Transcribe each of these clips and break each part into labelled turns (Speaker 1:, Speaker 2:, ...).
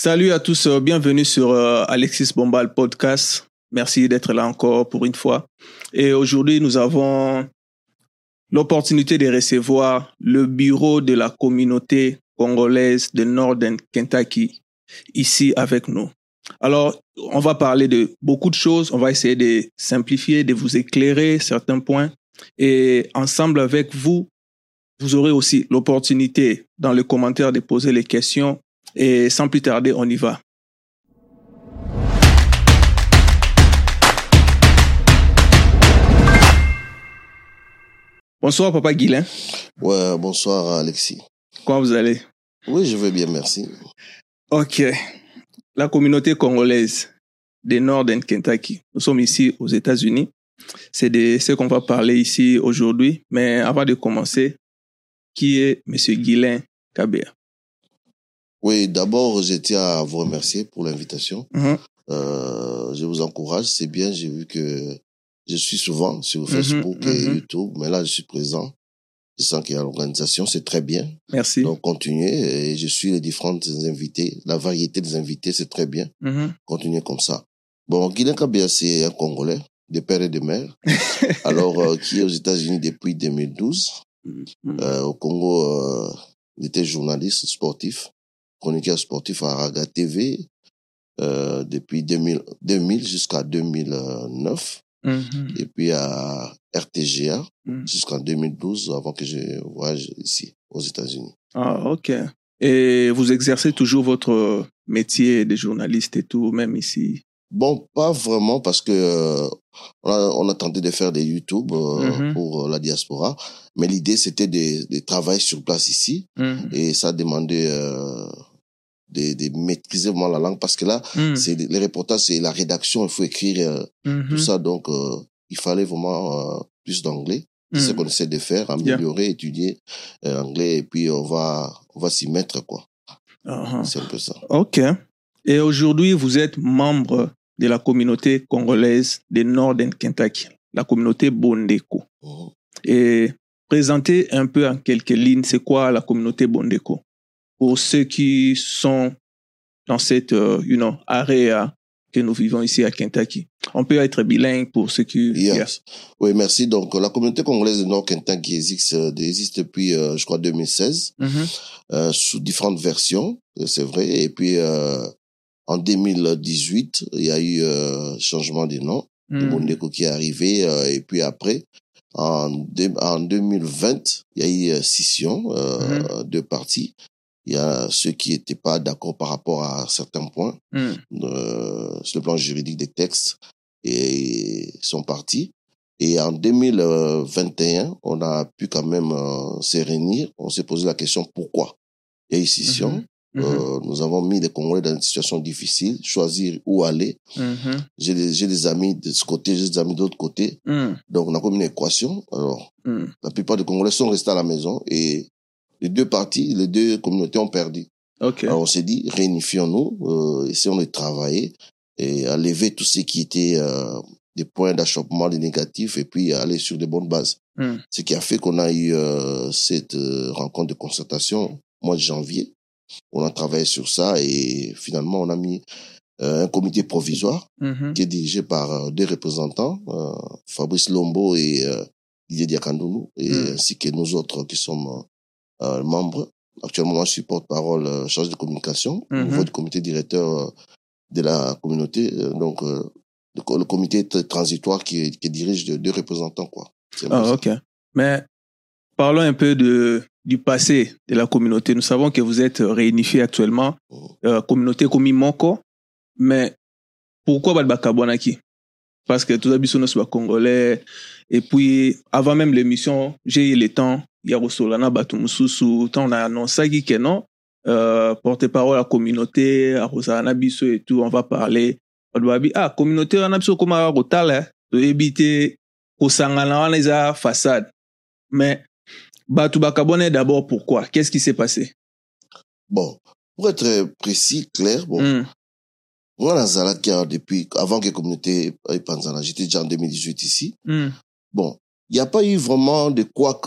Speaker 1: Salut à tous, euh, bienvenue sur euh, Alexis Bombal Podcast. Merci d'être là encore pour une fois. Et aujourd'hui, nous avons l'opportunité de recevoir le bureau de la communauté congolaise de Northern Kentucky ici avec nous. Alors, on va parler de beaucoup de choses. On va essayer de simplifier, de vous éclairer certains points. Et ensemble avec vous, vous aurez aussi l'opportunité dans les commentaires de poser les questions. Et sans plus tarder, on y va. Bonsoir, Papa Guilain.
Speaker 2: Ouais, bonsoir Alexis.
Speaker 1: Comment vous allez?
Speaker 2: Oui, je vais bien, merci.
Speaker 1: Ok. La communauté congolaise des Northern Kentucky. Nous sommes ici aux États-Unis. C'est de ce qu'on va parler ici aujourd'hui. Mais avant de commencer, qui est M. Guilain Kabea?
Speaker 2: Oui, d'abord, je tiens à vous remercier pour l'invitation.
Speaker 1: Mhm.
Speaker 2: Euh, je vous encourage, c'est bien, j'ai vu que je suis souvent sur
Speaker 1: Mhm,
Speaker 2: Facebook et
Speaker 1: mhm.
Speaker 2: YouTube, mais là, je suis présent. Je sens qu'il y a l'organisation, c'est très bien.
Speaker 1: Merci.
Speaker 2: Donc, continuez et je suis les différentes invités. La variété des invités, c'est très bien. Continuez comme ça. Bon, Guilain Kabia, c'est un Congolais, de père et de mère. Alors, euh, qui est aux États-Unis depuis 2012.
Speaker 1: Mhm.
Speaker 2: Euh, au Congo, euh, il était journaliste sportif, chroniqueur sportif à Raga TV euh, depuis 2000, 2000 jusqu'à 2009.
Speaker 1: Mhm.
Speaker 2: Et puis à RTGA
Speaker 1: Mhm.
Speaker 2: jusqu'en 2012 avant que je voyage ici aux États-Unis.
Speaker 1: Ah, ok. Et vous exercez toujours votre métier de journaliste et tout, même ici?
Speaker 2: Bon, pas vraiment parce que euh, on, a, on a tenté de faire des YouTube euh,
Speaker 1: Mhm.
Speaker 2: pour euh, la diaspora, mais l'idée c'était de, de travailler sur place ici
Speaker 1: Mhm.
Speaker 2: et ça demandait euh, de, de maîtriser vraiment la langue parce que là,
Speaker 1: Mhm.
Speaker 2: c'est les reportages, c'est la rédaction, il faut écrire euh, tout ça, donc euh, il fallait vraiment euh, plus d'anglais. C'est ce qu'on essaie de faire, améliorer, étudier euh, anglais et puis on va on va s'y mettre quoi.
Speaker 1: Ah,
Speaker 2: C'est un peu ça.
Speaker 1: Ok. Et aujourd'hui, vous êtes membre de la communauté congolaise des Northern Kentucky, la communauté Bondeko.
Speaker 2: Mhm.
Speaker 1: Et présentez un peu en quelques lignes, c'est quoi la communauté Bondeko? Pour ceux qui sont dans cette, euh, you know, area que nous vivons ici à Kentucky. On peut être bilingue pour ceux qui...
Speaker 2: Yes. Oui, merci. Donc, la communauté congolaise de Nord Kentucky existe, euh, existe depuis, euh, je crois, 2016,
Speaker 1: Yeah. Mhm.
Speaker 2: euh, sous différentes versions, euh, c'est vrai. Et puis, euh, en 2018, il y a eu euh, changement de nom, de
Speaker 1: Mhm.
Speaker 2: Bondeko qui est arrivé. euh, et puis après, en, deux- en 2020, il y a eu euh, scission euh, de partis. Il y a ceux qui n'étaient pas d'accord par rapport à certains points euh, sur le plan juridique des textes et sont partis. Et en 2021, on a pu quand même euh, se réunir. On s'est posé la question pourquoi il y a eu scission?
Speaker 1: Mhm.
Speaker 2: Euh, nous avons mis les Congolais dans une situation difficile, choisir où aller.
Speaker 1: Mhm.
Speaker 2: J'ai des, des amis de ce côté, j'ai des amis de l'autre côté.
Speaker 1: Mhm.
Speaker 2: Donc on a comme une équation. Alors
Speaker 1: Mhm.
Speaker 2: la plupart des Congolais sont restés à la maison et les deux parties, les deux communautés ont perdu. Alors on s'est dit, réunifions-nous, euh, essayons de travailler et à lever tout ce qui était euh, des points d'achoppement, des négatifs, et puis aller sur de bonnes bases.
Speaker 1: Mhm.
Speaker 2: Ce qui a fait qu'on a eu euh, cette rencontre de concertation au mois de janvier. On a travaillé sur ça et finalement on a mis euh, un comité provisoire
Speaker 1: Mhm.
Speaker 2: qui est dirigé par euh, deux représentants, euh, Fabrice Lombo et Didier Diakandounou, et
Speaker 1: Mm.
Speaker 2: ainsi que nous autres qui sommes membres. Actuellement, moi, je suis porte-parole, chargé de communication au niveau du comité directeur de la communauté. Donc, le, co- le comité transitoire qui, qui dirige de- deux représentants, quoi.
Speaker 1: Ah, ok. Mais parlons un peu de, du passé de la communauté. Nous savons que vous êtes réunifiés actuellement, euh, communauté comme Moko, mais pourquoi Balbakabwanaki Parce que tous les habitants sont congolais. Et puis, avant même l'émission, j'ai eu le temps, il y a Rosolana Batumususu, tant on a annoncé que non, euh, porte-parole à la communauté, à Rosalana Bisso et tout, on va parler. On ah, communauté, on a besoin comme à Rotala, de éviter wana eza façade mais bato bakabone d'abord pourquoi? Qu'est-ce qui s'est passé?
Speaker 2: Bon, pour être précis, clair, bon,
Speaker 1: Mm,
Speaker 2: moi, nazalaki awa depuis, avant que la communauté epanzana, j'étais déjà en 2018 ici.
Speaker 1: mm,
Speaker 2: Bon, il n'y a pas eu vraiment de quoi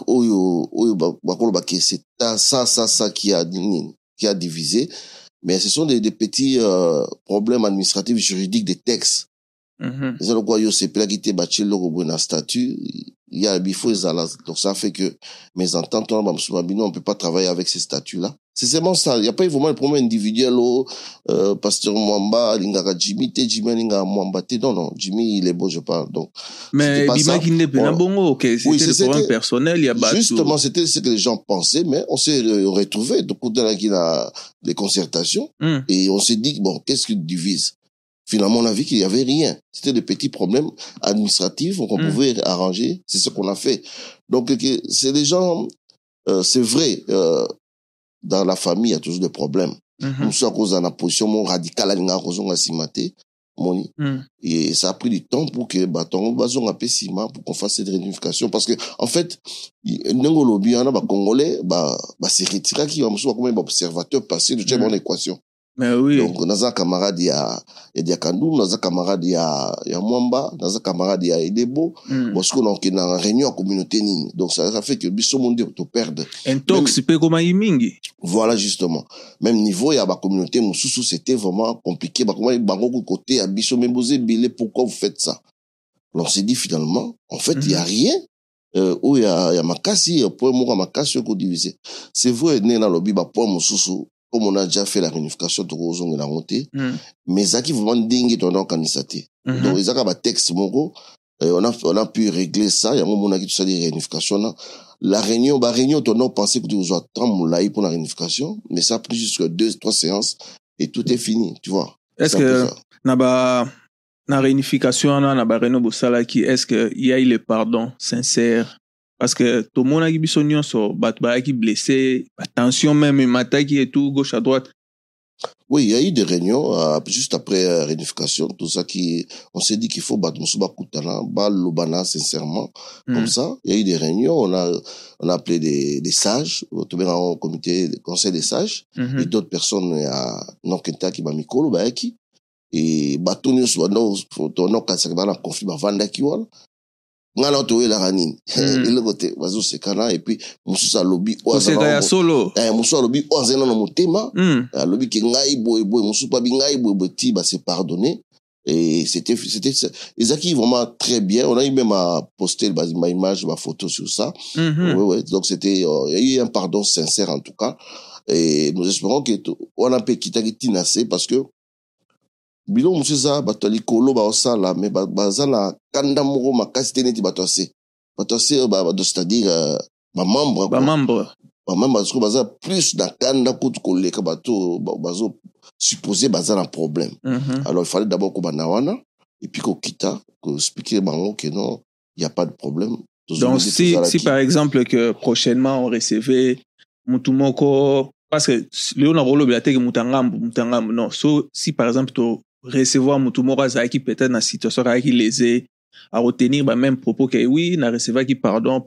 Speaker 2: bake, c'est ça, ça, ça, qui a, qui a divisé. mais ce sont des, des petits euh, problèmes administratifs juridiques des textes
Speaker 1: Mhm.
Speaker 2: eza lokola yo osepelaki te batie eloko boye na statut ya bifo ezala donc ça fait que mes ententes wana bamosusu babino on peut pas travailler avec ces statuts là c'est seulement ça il y a pas eu vraiment de problème individuel o euh, pasteur mwamba alingaka jimmy te jimmy alingaka mwamba te non non jimmy il est beau je parle donc
Speaker 1: mais
Speaker 2: C'était pas ça.
Speaker 1: bimaki nde pena
Speaker 2: On-
Speaker 1: bongo ok
Speaker 2: Oui,
Speaker 1: c'était il y a bato
Speaker 2: justement c'était ce que les gens pensaient mais on s'est retrouvé donc on a la les concertations
Speaker 1: Hmm.
Speaker 2: Et on s'est dit, bon, qu'est-ce qui divise? Finalement, on a vu qu'il y avait rien. C'était des petits problèmes administratifs qu'on
Speaker 1: Mm.
Speaker 2: pouvait arranger. C'est ce qu'on a fait. Donc, c'est des gens, euh, c'est vrai, euh, dans la famille, il y a toujours des problèmes.
Speaker 1: Mhm.
Speaker 2: Nous sommes à cause de la position radicale.
Speaker 1: Hmm.
Speaker 2: Et ça a pris du temps pour que, bah, ton bazon a ciment pour qu'on fasse cette réunification. Parce que, en fait, n'engo lobby, on a, bah, congolais, bah, bah, c'est retiré qui, on a comme observateur passé de
Speaker 1: Mm.
Speaker 2: mon équation.
Speaker 1: Mais oui.
Speaker 2: Donc naza camarade ya ya diakandu naza camarade ya ya mwamba naza camarade ya edebo.
Speaker 1: Hmm.
Speaker 2: bon sikoyo nakokende na réunion ya communauté nini donc ça, ça fait que biso mo nde toperdre
Speaker 1: intox mpe ekomaki mingi
Speaker 2: voilà justement. Même niveau ya bacommunauté mosusu c'était vraiment compliqué. Bakomaki bango côté ya biso boza ebele pourquoi vous faites ça? On s'est dit finalement en fait il y a rien euh, oyo ya, ya makasi ya point moko makasi oyo kodivise c'est vrai ndenge nalobi bapoint mosusu comme on a déjà fait la réunification tokozongela yango te
Speaker 1: Hmm.
Speaker 2: mais ezalaki vraiment ndenge toanda kokanisa te
Speaker 1: Mhm.
Speaker 2: donc ezaka batexte moko euh, on, a, on a pu régler ça. Yango monaki tosali réunification na la réunion baréunion toanda kopense kuti kozwa temps molai pour la réunification. Mais ça a pris jusque deux trois séances et tout est fini tu vois.
Speaker 1: Est-ce
Speaker 2: un
Speaker 1: que
Speaker 2: ça.
Speaker 1: na ba na réunification na baréunion bosalaki est-ce que y a eu le pardon sincère parce que tomonaki biso nyonso bayaki blessé batension même emataki et tout gauche à droite
Speaker 2: oui il y a eu des réunions euh, juste après euh, réunification tout ça qui on s'est dit qu'il faut bato mosusu bakutana balobana sincèrement
Speaker 1: Hmm.
Speaker 2: comme ça. Il y a eu des réunions, on a, on a appelé des, des sages, au au comité, des conseil des sages,
Speaker 1: Mhm.
Speaker 2: et d'autres personnes à Nonkenta qui m'a mis kolo, bah, qui, et bateau nyonso bando tono kasaka bana conflit bavandaki wana nga na toyelaka nini
Speaker 1: Mm.
Speaker 2: eloko te bazosekana et puis mosusu alobi Eh, mosusu alobi oyo azali nano motema.
Speaker 1: Hmm.
Speaker 2: alobi ke ngai boye boye mosusu babi ngai boye boye ti base pardonner et c'était c'était ezalaki vraiment très bien. On a eu même à poster ba, ma image ma photo sur ça.
Speaker 1: Mhm.
Speaker 2: ouais, ouais. donc c'était euh, il y a eu un pardon sincère en tout cas. Et nous espérons que wana mpe ekitaki ntina se parce que biloko mosusu eza bato ya likolo baosala ba- baza na kanda moko makasi te neti bato ya se. Bato ya se ba- bato c'est-à-dire euh, bamembre quoi.
Speaker 1: bamembre
Speaker 2: bamembre bazo baza plus na kanda kutu koleka bato oyo ba- bazo supposé baza na problème.
Speaker 1: Mhm.
Speaker 2: alors il fallait d'abord kobanda wana kokita bango non y a pas de problème.
Speaker 1: Donc si, si par exemple que prochainement on recevait moko parce que leo na kolobela teke mutu angambu mutu angambu non. So si par exemple to recevoir mutu moko azalaki peut-être na situation azalaki lésé propos que oui pardon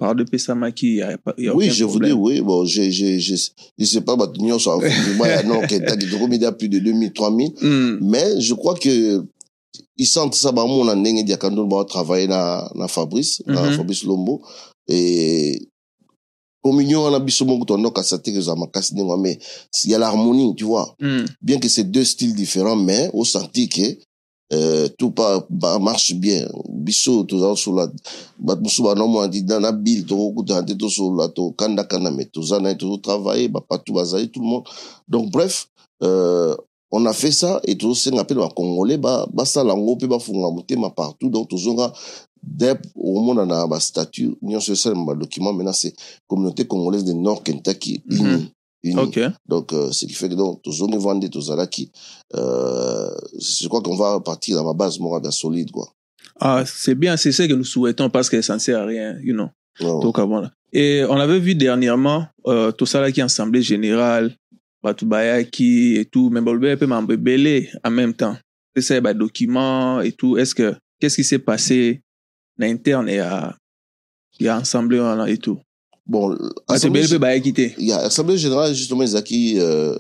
Speaker 2: oui je vous dis
Speaker 1: problème.
Speaker 2: oui bon je je je je sais pas bato nyonso ya ketaki plus de 2000 3000
Speaker 1: Hmm.
Speaker 2: mais je crois que bamona ndenge baotravaille na na fabrice na
Speaker 1: Mhm.
Speaker 2: fabrice lombo et communion wana biso moko tondokasa te kozala makasi ndenge mais il y a l'harmonie tu vois.
Speaker 1: Hmm.
Speaker 2: bien que c'est deux styles différents mais au senti que euh, tout pas bah, marche bien. Biso toza kosola bato mosusu banomona ti na bile tokokutana te tosolola tokandakanda me toza na ye tozotravaille bapatu bazali tout le monde donc bref euh, on a fait ça et tozosenga mpe na bacongolais ba- basala yango mpe bafunga motema partout donc tozonga dep omona na bastatut nyonso esalema badocument maintenant c'est communauté congolaise de nord kentucky
Speaker 1: Mhm.
Speaker 2: unie unie
Speaker 1: ok
Speaker 2: donc, euh, ce qui fait que donc, tozongi vende tozalaki, euh, je crois qu'on va partir dans ma base moi bien solide, quoi.
Speaker 1: ah c'est bien c'est ce que nous souhaitons parce que ça ne sert à rien you know Donc, avant, là. Et on avait vu dernièrement, euh, tout ça là qui assemblée générale, Batu Bayaki et tout, mais Bolbe peut m'embêler en même temps. C'est ça, bah, documents et tout. Est-ce que, qu'est-ce qui s'est passé à l'interne et à, et à assemblée voilà, et tout?
Speaker 2: Bon, Assemblée, il y a Assemblée générale, justement, ils acquis euh,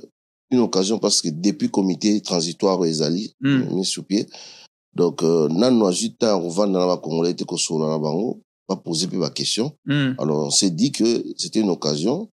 Speaker 2: une occasion parce que depuis comité transitoire Ezali,
Speaker 1: Mm.
Speaker 2: mis sur pied, donc, euh, nano ajuta, on va dans la Congolais, te kosola na bango, pas poser plus ma question.
Speaker 1: Hmm.
Speaker 2: Alors, on s'est dit que c'était une occasion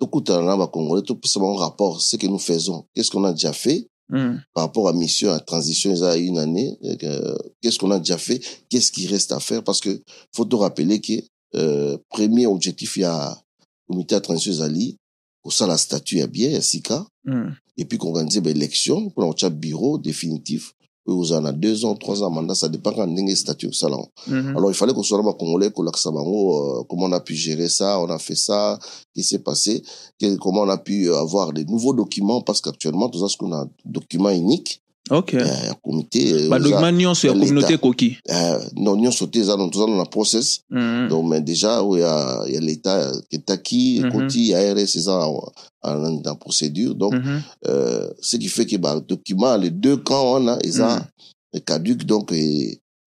Speaker 2: tokutana na bacongolais topesa bango rapport ce que nous faisons qu'est-ce qu'on a déjà fait?
Speaker 1: Mm.
Speaker 2: par rapport à mission à transition eza une année. Euh, qu'est-ce qu'on a déjà fait? Qu'est-ce qui reste à faire? Parce que faut te rappeler que euh, premier objectif ya comité ya transition ezali kosala statut ya bien ya sika.
Speaker 1: Mm.
Speaker 2: et puis qu'organiser élection mpona kotya bureau définitif ozala deux ans trois ans mandat ça dépend kaka ndenge statut osala yango
Speaker 1: Mhm.
Speaker 2: alors il fallait qu'on soit congolais kolakisa bango euh, comment on a pu gérer ça on a fait ça qui s'est passé que- comment on a pu avoir des nouveaux documents parce qu'actuellement tout ça ce qu'on a document unique
Speaker 1: ok
Speaker 2: ya comité euh,
Speaker 1: badokima nyonso ya communauté ekoki
Speaker 2: euh, non nyonso te eza toza na process
Speaker 1: Mhm.
Speaker 2: donc mais déjà oyo ya, l'état ketaki ekoti ya rs eza en- en- en procédure donc
Speaker 1: Mhm.
Speaker 2: euh, ce qui fait que bah, document les deux camps on a ils
Speaker 1: Mm.
Speaker 2: caduc donc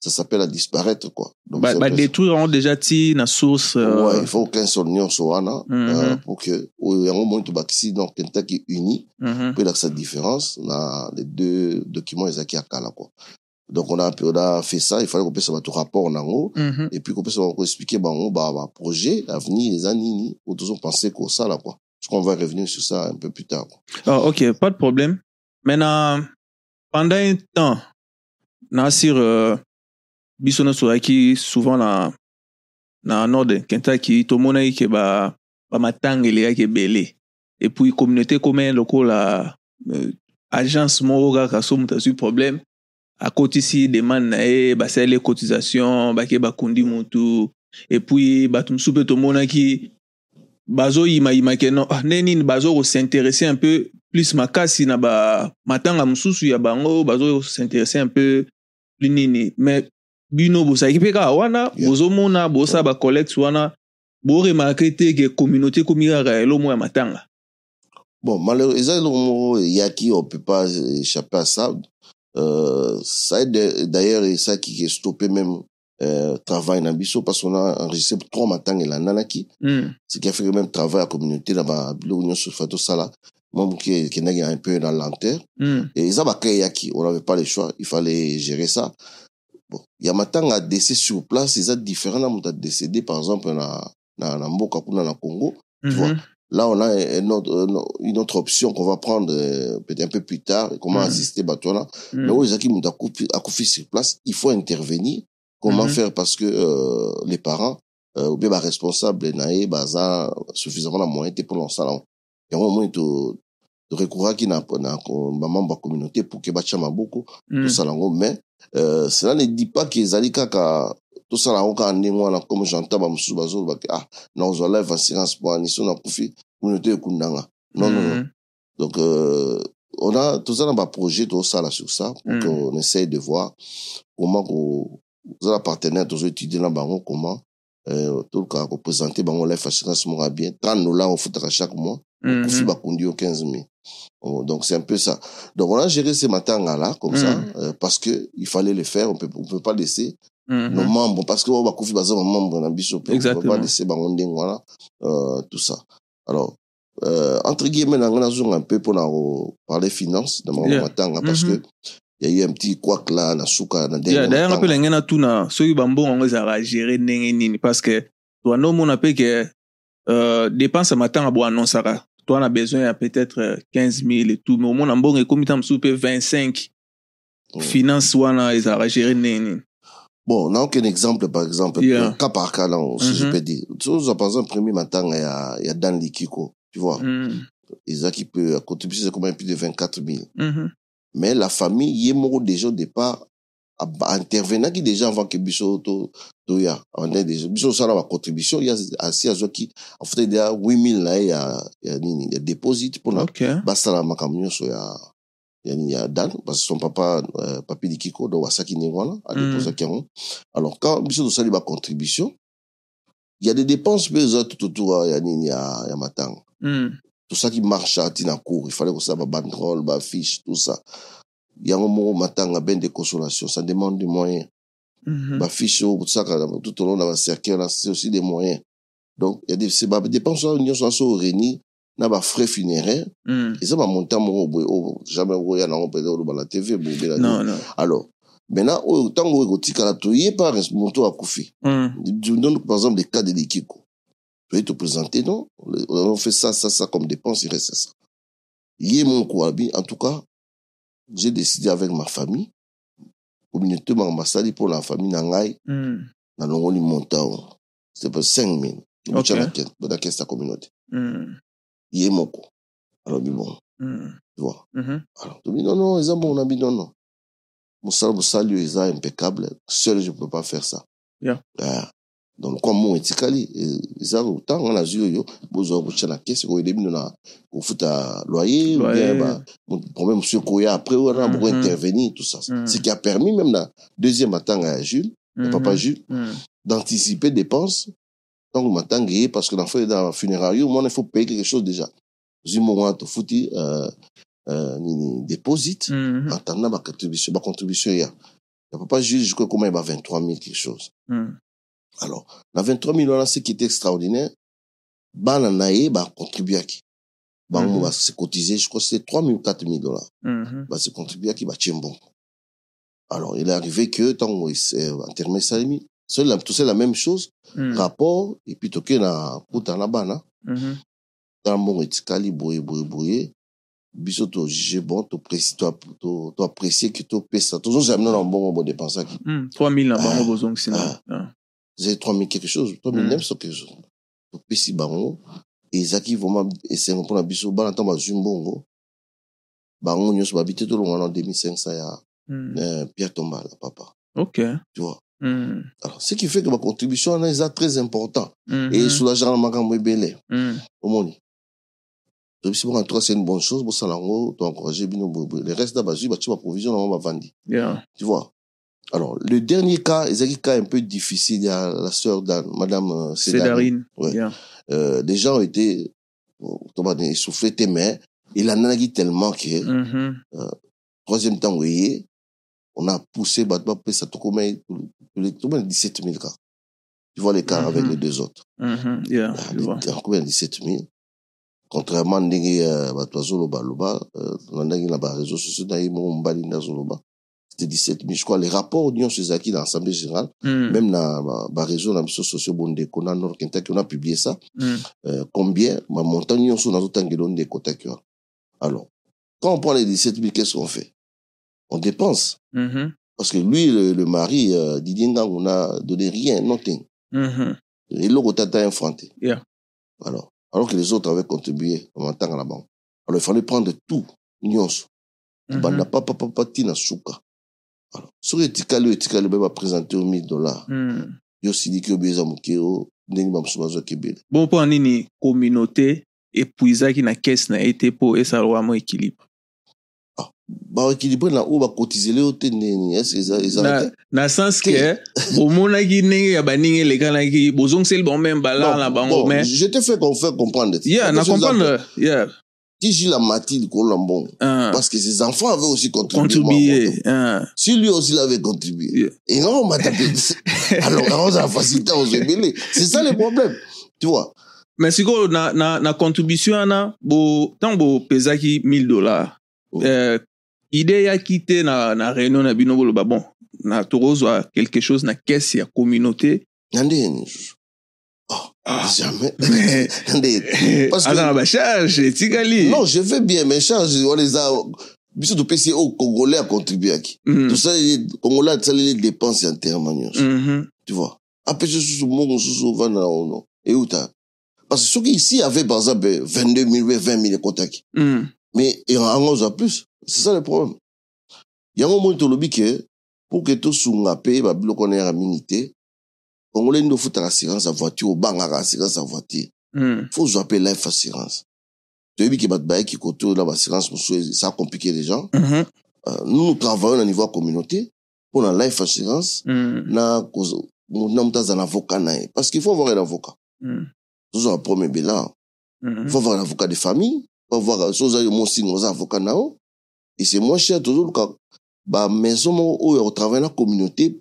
Speaker 2: ça s'appelle à disparaître quoi donc
Speaker 1: Ba-
Speaker 2: c'est un peu ça.
Speaker 1: badétruire yango déjà ti na source euh,
Speaker 2: ouais, il faut qu'un seul nyonso wana
Speaker 1: Mhm.
Speaker 2: euh, pour que oyo yango moni tobakisi donc kentucky uni
Speaker 1: mhm.
Speaker 2: mpe elakisa différence na les deux documents ezalaki ya kala quoi donc on a, on a fait ça il fallait kopesa bato rapport nango
Speaker 1: Mhm.
Speaker 2: et puis kopesa bango koexplike bango ba ba projet avenir eza nini oyo tozopense kosala quoi parce qu'on va revenir sur ça un peu plus tard quoi.
Speaker 1: Ah, ok, pas de problème. Maintenant, pendant un temps, na sur euh, biso na soki souvent na na nord Kentucky tomonaki ke ba ba matanga eleyaki ebele. Et puis communauté commun lokola euh, agence moko kaka so moto azwi problème akotisi demande na ye basaleli cotisation bake bakundi motu. Et puis bato mosusu mpe tomonaki bazoyimayima ke no ah, nde nini bazo kosinteresse un peu plus makasi na ba matanga mosusu ya bango bazo kosinteresse un peu plus nini. Mais bino mpe kaka wana
Speaker 2: Yeah.
Speaker 1: bozomona bosala bacollecte wana boremarke te ke communauté ekomi kaka elomo ya matanga
Speaker 2: Bon, malheureusement, eza eloko moko eyaki, on peut pas échapper à ça. Euh, ça d'ailleurs est stoppé même euh, travail na biso parce qu'on a enregistré trois la nanaki,
Speaker 1: mm.
Speaker 2: ce qui a fait que même travail à communauté nyonso qui qui n'est un peu dans
Speaker 1: Mm.
Speaker 2: et yaki, on n'avait pas le choix, il fallait gérer ça. Bon, il y a matanga décès sur place, eza différent na muta décédé par exemple na na na mboka kuna na Congo.
Speaker 1: Mhm.
Speaker 2: vois. Là, on a autre- une autre option qu'on va prendre euh, peut-être un peu plus tard, comment
Speaker 1: Mhm.
Speaker 2: assister Batouana.
Speaker 1: Mm.
Speaker 2: Mais où Zaki Mouta Akoufi sur place, il faut intervenir. Comment
Speaker 1: Mhm.
Speaker 2: faire? Parce que euh, les parents, euh, ou bien bah, responsables, naé, baza suffisamment de moyens pour lancer là. Et au moins, de qui n'a na maman ba communauté pour que bacha maboko
Speaker 1: Mm.
Speaker 2: tout ça là mais euh, cela ne dit pas qu'ils allaient kaka tout ça là encore ndenge wana comme j'entends ba musu bazo ba ah na ozwa life assurance pour aniso na kufi communauté ekundanga non non non
Speaker 1: Mhm.
Speaker 2: donc euh, on a tout ça dans ba projet tout ça là sur ça pour
Speaker 1: Mm.
Speaker 2: qu'on essaye de voir comment za partenaire tous étudier na bango comment euh, tout cas représenter bango life assurance mora bien 30 dollars on foutera chaque mois. Kofi Bakundi au 15 000. Oh, Donc c'est un peu ça. Donc on a géré ces matins là comme ça
Speaker 1: Mhm.
Speaker 2: euh, parce que il fallait le faire. On peut on peut pas laisser
Speaker 1: Mhm.
Speaker 2: nos membres parce que on va Kofi Baza membre dans biso. On peut pas laisser bango ndenge voilà euh, tout ça. Alors euh, entre guillemets on a un peu pour parler finance dans mon
Speaker 1: Yeah.
Speaker 2: matin parce
Speaker 1: Mhm.
Speaker 2: que il y a eu un petit couac là na suka na
Speaker 1: d'ailleurs mpe ndenge soki bambongo yango ezalaka gere ndenge nini parce que toanda omona mpe ke euh, dépense ya matanga boannonsaka to na besoin ya peut-être euh, 15 000 et tout mais omona mbongo ekomi ta mosusu mpe 25
Speaker 2: Mm.
Speaker 1: finance wana ezalaka gere ndenge nini
Speaker 2: Bon, on a aucun exemple, par exemple,
Speaker 1: Yeah.
Speaker 2: cas par cas, là, si je peux dire. Tu vois, par exemple, premier matin, il y a, il y a Dan Likiko, tu vois.
Speaker 1: Mm.
Speaker 2: Peut contribuer, c'est combien plus de 24 000.
Speaker 1: Mhm.
Speaker 2: Mais la famille, il y a déjà au départ, qui déjà avant que Bisso, to, to, ya, on est déjà, Bisso, ça, la contribution, il y a assez à qui, en fait, il y a 8 000 là, il y a, il y a, nini, il y a déposit pour la,
Speaker 1: ok
Speaker 2: basta la makamyo, so, il y a, il y a, il y a Dan, parce que son papa, euh, papi Likiko, donc, Wasaki Ningwana, a
Speaker 1: Mm.
Speaker 2: déposé Kiango. Alors, quand Bisso, ça, il y a contribution, il y a des dépenses, mais les autres, tout, tout, il y a, nini, il y a, il y a matang
Speaker 1: Mm.
Speaker 2: Tout ça qui marche à tina court il fallait que ça. Ba banderole ba fiche tout ça yango moko matanga ben de consolation ça demande des moyens.
Speaker 1: Mhm.
Speaker 2: ba fiche tout ça tout au long de la cercle c'est aussi des moyens. Donc il y a des c'est ba dépenses nyonso so so réuni na ba frais funéraires
Speaker 1: Mm.
Speaker 2: et ça ba montant boy oh jamais voya na peut être ba la TV bo be la
Speaker 1: non non.
Speaker 2: Alors maintenant oyo tango oyo kotikala toye par moto akufi
Speaker 1: Mm.
Speaker 2: je donne par exemple le cas de Likiko je vais te présenter, non? On fait ça, ça, ça comme dépense, il reste ça. Yé mon kouabi, en tout cas, j'ai décidé avec ma famille, communauté Mambasali pour la famille Nangai,
Speaker 1: Mm.
Speaker 2: na longoli montao. C'était pour 5 000.
Speaker 1: Ok.
Speaker 2: Dans la caisse de la communauté.
Speaker 1: Mm.
Speaker 2: Yé mon ko. Alors, bon,
Speaker 1: Mm.
Speaker 2: tu vois.
Speaker 1: Mhm.
Speaker 2: Alors, tu dis non, non, ils ont bon, on a non, non. Mon salut, ils ont impeccable. Seul, je ne peux pas faire ça.
Speaker 1: Yeah.
Speaker 2: Ah. Donc, comme mon etikali, ils ont autant, on a vu, yo, besoin de la caisse, au début, on a, au foot à loyer, bah, problème, monsieur Koya, après, on a beaucoup
Speaker 1: Mhm.
Speaker 2: intervenir, tout ça.
Speaker 1: Mhm.
Speaker 2: Ce qui a permis, même, la deuxième matin à Jules, le
Speaker 1: Mhm.
Speaker 2: papa Jules,
Speaker 1: Mm.
Speaker 2: d'anticiper dépenses. Donc, le matin, gagné, parce que l'enfant est dans funéraire, moi, il faut payer quelque chose déjà. Du moment où tu euh, euh, ni, ni, déposite,
Speaker 1: Mhm.
Speaker 2: en attendant ma contribution, ma contribution, il y a. Le papa Jules, comment il va 23 000 quelque chose.
Speaker 1: Mm.
Speaker 2: Alors, dans 23 000 dollars, ce qui était extraordinaire, bana nae, contribuer à qui? Bah,
Speaker 1: Mhm.
Speaker 2: on va se cotiser, je crois que c'était 3 000 ou 4 000 dollars. Bah, c'est contribuer à qui? Bah, tiens bon. Alors, il est arrivé que, tant qu'on s'est enterré ça, c'est la, tout c'est la même chose,
Speaker 1: Mm.
Speaker 2: rapport, et puis toke na, kuta na bana,
Speaker 1: Mhm.
Speaker 2: dans mon etikali, boye, boye, boye, biso to juge bon, to précis, to, to, to apprécier que to pesa, toujours jamais dans bon, bon dépenser qui?
Speaker 1: Mm. 3000 na bango
Speaker 2: Ah.
Speaker 1: bozong
Speaker 2: J'ai 3000 quelque chose, 3000
Speaker 1: Mm.
Speaker 2: nem so quelque chose. To pesi bango, et zaki vraiment, esengo mpona biso, bana ntango bazwi mbongo, bango nyonso babite tolonga na 2500 ya
Speaker 1: Mm.
Speaker 2: Pierre Tombala, papa.
Speaker 1: Ok.
Speaker 2: Tu vois.
Speaker 1: Mm.
Speaker 2: Alors, ce qui fait que ma contribution wana eza très important.
Speaker 1: Mhm.
Speaker 2: Et soulagera na makambo ebele.
Speaker 1: Mm.
Speaker 2: omoni tobisi bongo cas c'est une bonne chose bosala yango toencourage bino boye le reste da bazwi batie baprovision nango bavandi
Speaker 1: Yeah.
Speaker 2: tu vois alors le dernier cas ezalaki cas un peu difficile il y a la sœur d'Anne madame euh, Cédarine.
Speaker 1: Cédarine.
Speaker 2: Ouais.
Speaker 1: Yeah.
Speaker 2: Euh, les gens étaient tobana essoufflé te mais il en alaki tellement que
Speaker 1: Mhm.
Speaker 2: troisième temps oye on a poussé bato bapesa tokoma tokoma 17 000 cas tu vois l'écart
Speaker 1: Mhm.
Speaker 2: avec les deux autres
Speaker 1: Mhm. Yeah.
Speaker 2: Ah,
Speaker 1: Je vois.
Speaker 2: les- combien 17 000 contrairement ndenge euh, bato bazolobaloba euh, na ndenge na baréseau sociaux mobali nde azoloba c'était 17 000 je crois les rapports nyonso ezalaki na assemblée générale
Speaker 1: Mm.
Speaker 2: même na ba- baréseau na biso sociaux bondeko na nord kentaki on a publié ça
Speaker 1: Mm.
Speaker 2: euh, combien bamontant nyonso nazotangela ndeko taki wana alors quand on prend les 17 000 qu'est-ce qu'on fait? On dépense
Speaker 1: Mhm.
Speaker 2: parce que lui le, le mari euh, Didier Ngang on a donné rien nothing
Speaker 1: Mhm.
Speaker 2: eloko tata infranté
Speaker 1: Yeah.
Speaker 2: alors alors que les autres avaient contribué en entendre la banque alors il fallait prendre tout nyonso banda
Speaker 1: Mhm.
Speaker 2: papa papa tina suka soki etikali oyo etikali oyo baprésente o 1000 dollars.
Speaker 1: Mm.
Speaker 2: yo siliki oyo eza moke o ndenge bamosusu bazwaki ebele
Speaker 1: bon mpo nini communauté epuisaki na caisse na ye te mpo esala wamo équilibre.
Speaker 2: Baéquilibre na oyo bakotizele yo te ndeni
Speaker 1: na, sens ke bomonaki ndenge ya baninga elekanaki bozongiseli bango meme balala na bango mais
Speaker 2: je te fais qu'on fait comprendre.
Speaker 1: Yeah, na comprendre yeah.
Speaker 2: Qui Gilles a mati likolo na mbongo
Speaker 1: uh,
Speaker 2: parce que ses enfants avaient aussi contribué
Speaker 1: contribuer uh,
Speaker 2: si lui aussi l'avait contribué.
Speaker 1: Yeah.
Speaker 2: et non mata alors on a facilité aux ébélés c'est ça le problème tu vois.
Speaker 1: Mais sikoyo na, na, na contribution wana bo ntango bopesaki 1000 dollars
Speaker 2: Oh.
Speaker 1: euh, ide yaki te na, na réunion na bino boloba bon na tokozwa quelque chose na caisse ya communauté Ah.
Speaker 2: jamais.
Speaker 1: Mais-
Speaker 2: ndeni Parce que-
Speaker 1: aza na bacharge etikali
Speaker 2: non je fais bien mais charge wana eza biso topesi oyo congolais acontribuaki
Speaker 1: Mhm.
Speaker 2: tosaleli congolais asaleli dépense ya nterema nyonso
Speaker 1: Mhm.
Speaker 2: tu vois? Apesi susu mbongo mosusu ovanda na ono euta parce que soki ici avait par exemple 22 000 20 000 ekotaki mais yango ozwa plus c'est ça le problème. Yango moni tolobi ke pour ke tosunga mpe babiloko wana yaka mingi te congolais nde ofutaka assurance ya voiture obangaka assurance ya voiture
Speaker 1: Mhm.
Speaker 2: faut ozwa mpe life assurance toyebi ke bato bayaki kote oyo na baassurance mosusu ça a compliqué les gens
Speaker 1: Mhm.
Speaker 2: Euh, nous nous travaillons na niveau ya communauté mpo na life assurance
Speaker 1: Mhm.
Speaker 2: na na moto aza na avocat na ye parce qu'il faut avoir un avocat
Speaker 1: Mhm.
Speaker 2: tozwa premier bilan
Speaker 1: Mhm.
Speaker 2: il faut avoir un avocat de famille faut avoir so oza yo mosinga oza avocat na yo et c'est moins cher tozoluka bamaison moko oyo ya kotravaille na communauté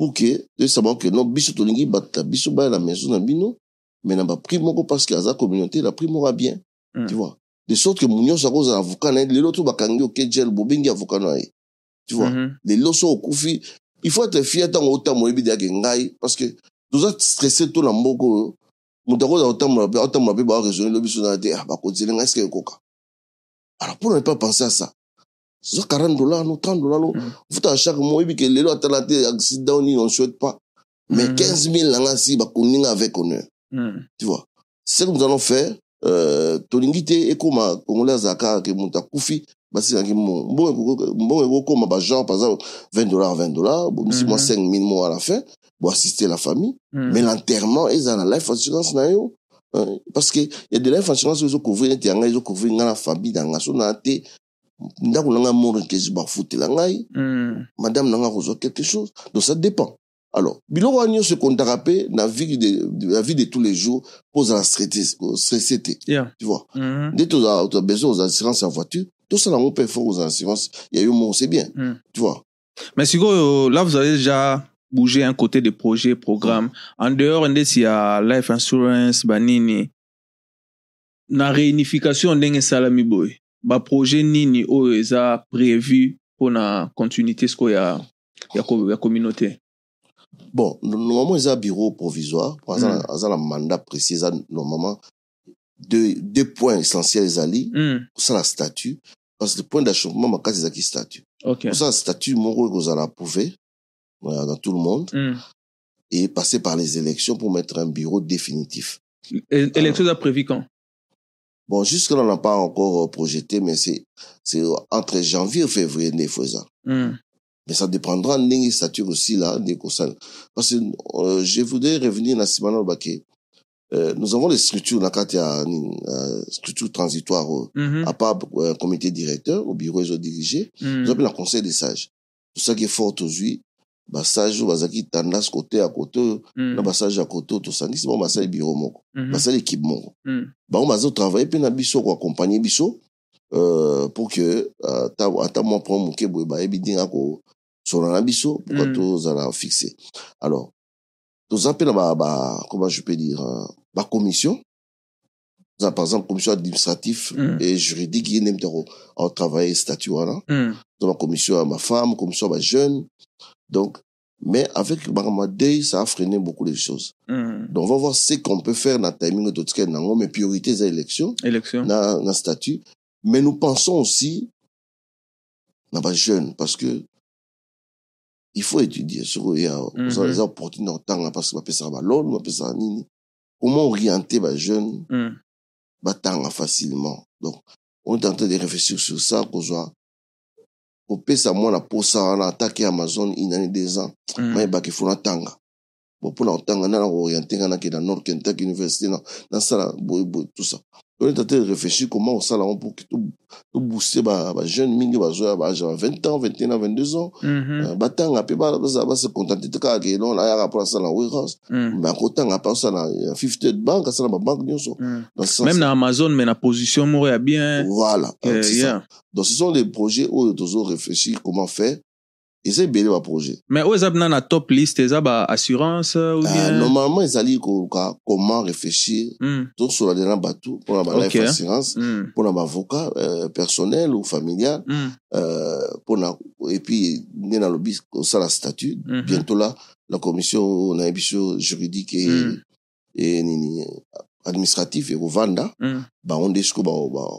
Speaker 2: pour ke toyesa bango ke non biso tolingi bata biso baya na maison na bino mais na moko parce que aza communauté na prix moko ya bien
Speaker 1: Mm.
Speaker 2: tu vois. De sorte que mo nyonso akozala avocat na ye lelo to bakangi oke gel bobengi avocat na ye tu vois.
Speaker 1: Mhm.
Speaker 2: lelo so okufi il faut être fier ntango otambola ebi deyake ngai parce que toza stressé to na mboka oyo moto akoza kotambola mpe atambola mpe baoraisonne lo biso na te ah, bakonzele ngai eske ekoka alors pour ne pas penser à ça? Ça 40 dollars no 30 dollars no
Speaker 1: Mm.
Speaker 2: futa chaque mois oyebi ke lelo atala te accident nini on souhaite pas mais
Speaker 1: Mhm.
Speaker 2: 15 000 nanga si bakoninga avec honneur
Speaker 1: Mm.
Speaker 2: tu vois ce que nous allons faire euh, tolingi te ekóma congolais azalaka ke moto akufi basilaki mbongo mbongo ekoko- mbongo ekokóma bagenre par exemple 20 dollars 20 dollars bomisi mwa
Speaker 1: Mhm.
Speaker 2: 5 000 mots à la fin boassister la famille
Speaker 1: Mm.
Speaker 2: mais l'enterrement eza na life assurance na yo hein, parce que y a de life assurance oyo ezocouvrir neti yangai ezocouvrir ngai na famille na nga so na te ndako na ngai moro nkezi bafutela ngai madame na quelque chose donc ça dépend alors biloko wana nyonso ekontaka mpe na vie de, de, la vie de tous les jours mpo ozala stressé te tu vois?
Speaker 1: Mhm.
Speaker 2: nde toza toza besoin ozala assurance ya voiture tosala yango mpe fort ozala assurance ya yo moko c'est bien
Speaker 1: Mm.
Speaker 2: tu vois?
Speaker 1: Mais sikoyo, là, vous avez déjà bougé un côté des projets, programmes. En dehors, on y a life insurance, banini. Na réunification ndenge salami boy. Ba projet nini o eza prévu pour na continuité ce ya ya, ya communauté?
Speaker 2: bon normalement eza bureau provisoire po aza
Speaker 1: Mm.
Speaker 2: aza na mandat précis eza normalement deux, deux points essentiels ezali
Speaker 1: Mm.
Speaker 2: kosala statut parce que point d'achoppement makasi ezalaki statut
Speaker 1: OK.
Speaker 2: kosala statut moko ekozala approuvé dans tout le monde
Speaker 1: Mm.
Speaker 2: et passer par les élections pour mettre un bureau définitif.
Speaker 1: É- Élection a prévu quand?
Speaker 2: Bon, jusque-là, on n'a pas encore euh, projeté, mais c'est c'est entre janvier et février, fois ça.
Speaker 1: Mm.
Speaker 2: Mais ça dépendra de statut aussi là, des conseils. Parce que euh, je voudrais revenir dans Simano Baké. Euh, nous avons des structures, le cas euh, structures transitoires, euh,
Speaker 1: Mhm.
Speaker 2: à part euh, comité directeur, au bureau, ils ont dirigé.
Speaker 1: Mm.
Speaker 2: Nous appelons le conseil des sages. Tout ça qui est fort aujourd'hui, bah, sage, bazaki tendance côté à côté,
Speaker 1: Mm.
Speaker 2: na basage ya koto tosangisi bango basala biro moko
Speaker 1: Mhm.
Speaker 2: basala équipe moko
Speaker 1: Mm.
Speaker 2: bango bazotravaille mpe na biso koaccompagne biso euh, pour que euh, ata mwa point moke boye bayebi ndenge akosola na biso
Speaker 1: Mm.
Speaker 2: tozala fixe alors toza mpe na ba, ba comment je peux dire euh, bacommission toza par exemple commission administrative
Speaker 1: Mm.
Speaker 2: et juridique ye aotravaille statut wana
Speaker 1: Mm.
Speaker 2: toza bacommission ya commission ya bajeune donc mais avec ya deuil ça a freiné beaucoup de choses
Speaker 1: Mm.
Speaker 2: donc, on va voir ce qu'on peut faire dans le timing de tout nango, mais priorité, c'est l'élection,
Speaker 1: Élection.
Speaker 2: dans le statut. Mais nous pensons aussi dans les jeunes, parce que il faut étudier sur il y a
Speaker 1: Mhm.
Speaker 2: les opportunités en temps, parce que va ça va l'autre, va ça nini. Comment orienter les jeunes,
Speaker 1: Mm.
Speaker 2: va facilement. Donc, on est en train de réfléchir sur ça, qu'on soit, kopesa mwana posa wana atake amazon inani deux ans.
Speaker 1: Mm.
Speaker 2: mayebaki funa tanga. Bo mpona kotanga nana kooriente nga nakenda nord kentuck université nasala boye boye tusa on est en train de réfléchir comment osala yango pour que tobooste bajeune mingi bazoya baage ya 20 ans 21 ans 22 ans
Speaker 1: Mhm.
Speaker 2: Euh, batanga mpe ba- baza- base contente te kaka ke non ayaka mpona asala na warehouse
Speaker 1: Mm.
Speaker 2: mais akotanga mpe asala na fifted bank asala babanke nyonso
Speaker 1: Mm.
Speaker 2: dans ce sens
Speaker 1: Même dans Amazon, mais la position moro ya bien.
Speaker 2: voilà
Speaker 1: Euh,
Speaker 2: Euh, ça. donc ce sont des projets oyo tozo réfléchir comment faire eza ebele baprojet
Speaker 1: Mais où est na top list eza ba assurance ou
Speaker 2: Euh,
Speaker 1: bien
Speaker 2: normalement ezali koluka comment réfléchir?
Speaker 1: Mm,
Speaker 2: tosolana na bato mpona ba life
Speaker 1: Ok.
Speaker 2: assurance
Speaker 1: mm,
Speaker 2: mpona baavocat euh, personnel ou familial
Speaker 1: mm,
Speaker 2: euh, mpona et puis nde nalobi kosala statut
Speaker 1: Mhm.
Speaker 2: bientôt là la commission na biso juridique et,
Speaker 1: Mm.
Speaker 2: et nini administratif ekovanda
Speaker 1: mm,
Speaker 2: bango nde siko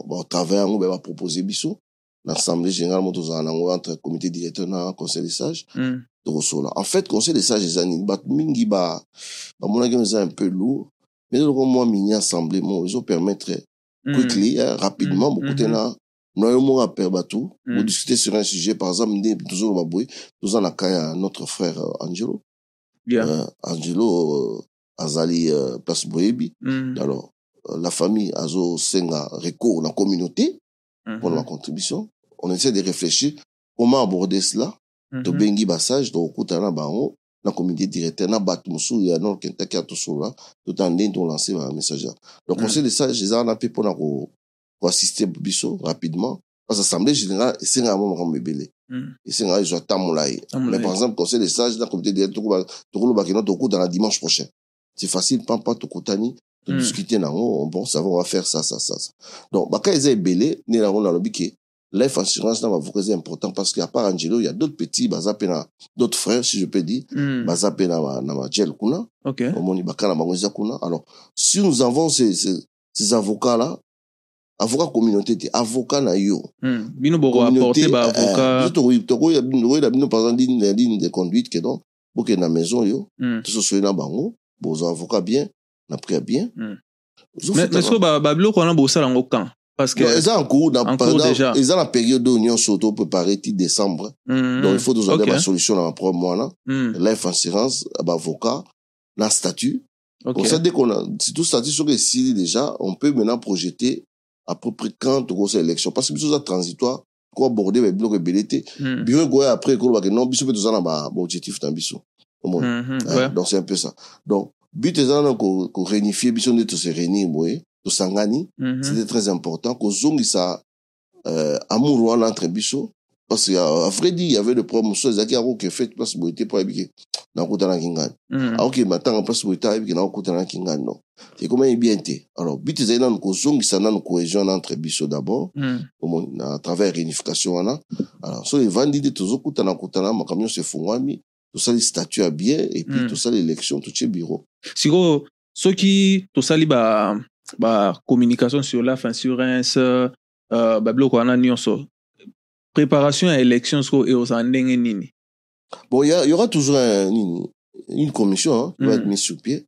Speaker 2: batravaille yango be bapropose biso na assemblée générale mo tozala nango entre comité directeur na conseil des sages
Speaker 1: mm,
Speaker 2: tokosola en fait conseil des sages eza nini bato mingi ba bamonaki eza un peu lourd. Mais eloko mwa mini assemblée mo ezopermettre
Speaker 1: mm.
Speaker 2: quickly hein, rapidement
Speaker 1: Mm,
Speaker 2: bokute na noyo moko apere bato bodiscute sur un sujet par exemple nde tozoloba boye toza na ka ya notre frère euh, angelo.
Speaker 1: Yeah.
Speaker 2: Euh, angelo euh, azali euh, place boyebi
Speaker 1: Mm,
Speaker 2: alors euh, la famille azosenga recours na communauté
Speaker 1: mhm,
Speaker 2: pour la contribution. On essaie de réfléchir comment aborder cela.
Speaker 1: Mhm.
Speaker 2: tobengi basage tokokutana na bango na comité directeur na bato mosusu ya nord kentucky ya tosola tota ndenge tolance bamessage donc
Speaker 1: Mm.
Speaker 2: conseil de sage eza wana mpe mpona ko- koassiste biso rapidement. Parce que assemblée générale esengaka mo makambo ebele
Speaker 1: Mm.
Speaker 2: esengaka ezwa ta molai
Speaker 1: Ta molai.
Speaker 2: mais par exemple conseil de sage na comité directeur tokoba- tokolobaki no tokutana dimanche prochain c'est facile pampa tokutani todiscute nango bon ça va on va faire ça ça ça donc baka eza ebele nde nango nalobi ke life assurance na bavoka eza important parce que à part angelo il y a d'autres petits baza mpe na d'autres frères si je peux dire
Speaker 1: Mm.
Speaker 2: baza mpe na na bagel kuna
Speaker 1: Ok.
Speaker 2: omoni baka na bango eza kuna alors si nous avons ces, ces, ces avocats là avocat communauté te avocat na yo
Speaker 1: Mm. Bino boko apporter ba avocat.
Speaker 2: tokoyela bino par exemple ligne de conduite ke donc bokende na maison yo
Speaker 1: Mm.
Speaker 2: tososoye na bango bozwa avocat bien na prix ya bien
Speaker 1: Mm.
Speaker 2: Ozo
Speaker 1: Mais
Speaker 2: feta
Speaker 1: mais ce que ba ba biloko wana bosala yango quand? Parce que
Speaker 2: eza en cours na eza na période oyo nyonso topréparé ti décembre
Speaker 1: Mm.
Speaker 2: donc il faut tozala
Speaker 1: Ok.
Speaker 2: basolution na baproblème wana life assurance baavocat na statut
Speaker 1: Ok.
Speaker 2: Comme ça, dès qu'on a, si tout statut sur ici déjà, on peut maintenant projeter à peu près quand on a élection. Parce que c'est transitoire, quoi aborder les blocs.
Speaker 1: Mm.
Speaker 2: Bien quoi après, quoi, non, biso peut tout ça dans objectif dans biso. Au moins.
Speaker 1: Mhm.
Speaker 2: Hein? Donc c'est un peu ça. Donc, but qu'on, qu'on réunifie, biso de se réunir, moi, to sangani.
Speaker 1: Mhm.
Speaker 2: C'était très important. Qu'on zongi ça, euh, amour wana entre biso. Parce qu'à à vrai dire, il y avait des problèmes, so, ezaki yako ke fait, place boité pour habiter. Na kutana kingani.
Speaker 1: Mm.
Speaker 2: aoke matanga mpasi boye tala ebiki na okotanaki nga no ekomami bien te alors but ezali nanu kozongisa nanu cohésion na entre biso d'abord
Speaker 1: Mm.
Speaker 2: omoni na travers réunification wana alors so evandi nde tozokutana kutana makambo nyonso efungwami tosali statut ya bien et puis
Speaker 1: Mm.
Speaker 2: tosali élection totie bureau.
Speaker 1: Sikoyo soki tosali ba ba communication sur la assurance uh, babiloko wana nyonso préparation ya élection sikoyo ekozala ndenge nini
Speaker 2: bon il y, a- y aura toujours un, une, une commission hein, qui va
Speaker 1: Mm.
Speaker 2: être mise sur pied.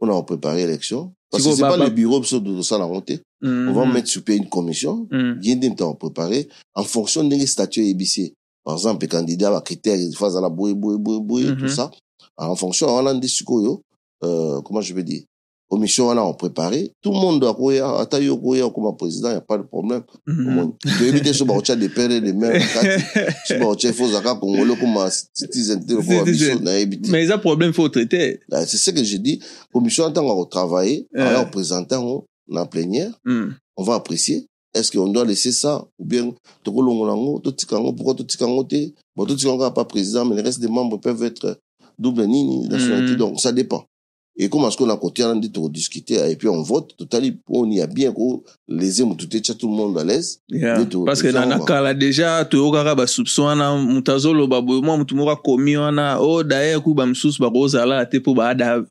Speaker 2: On a préparé l'élection. Parce que c'est pas le bureau biso tosala yango te on va mettre sur pied une commission.
Speaker 1: Mm.
Speaker 2: bien nde temps préparé en fonction ndenge statut eyebisi par exemple candidat bacritère fa azala boye boye boye boye
Speaker 1: Mhm.
Speaker 2: tout ça. Alors, en fonction wana nde sikoyo euh, comment je vais dire? Commission wana on préparé. Tout le monde akoya ata yo koya okoma président y a pas de problème.
Speaker 1: Mhm.
Speaker 2: Toyebi te so bakotia de pere de mer kati so bakotia ifo ozalaka congolais okoma citizen te lokola biso nayebi te
Speaker 1: mais eza problème faut traiter.
Speaker 2: Ah, c'est ce que je dis commission ntango akotravaille aya koprésente yango na plénière.
Speaker 1: Mm.
Speaker 2: on va apprécier. Est-ce qu'on doit laisser ça ou bien tokolongola yango totika yango pourquoi totika yango te? Bon totika yango kaka pas président mais le reste des membres peuvent être double nini nationalité
Speaker 1: Mhm.
Speaker 2: donc ça dépend. Et comme est-ce qu'on a on dit discuter et puis on vote totali on y a bien ko les aimes tout tout le monde à l'aise.
Speaker 1: Parce que
Speaker 2: tozanga.
Speaker 1: na kala déjà toyokaka basoupçon wana moto azoloba boye mwa motu moko akomi wana o daye ku bamosusu bakozala te mpo baada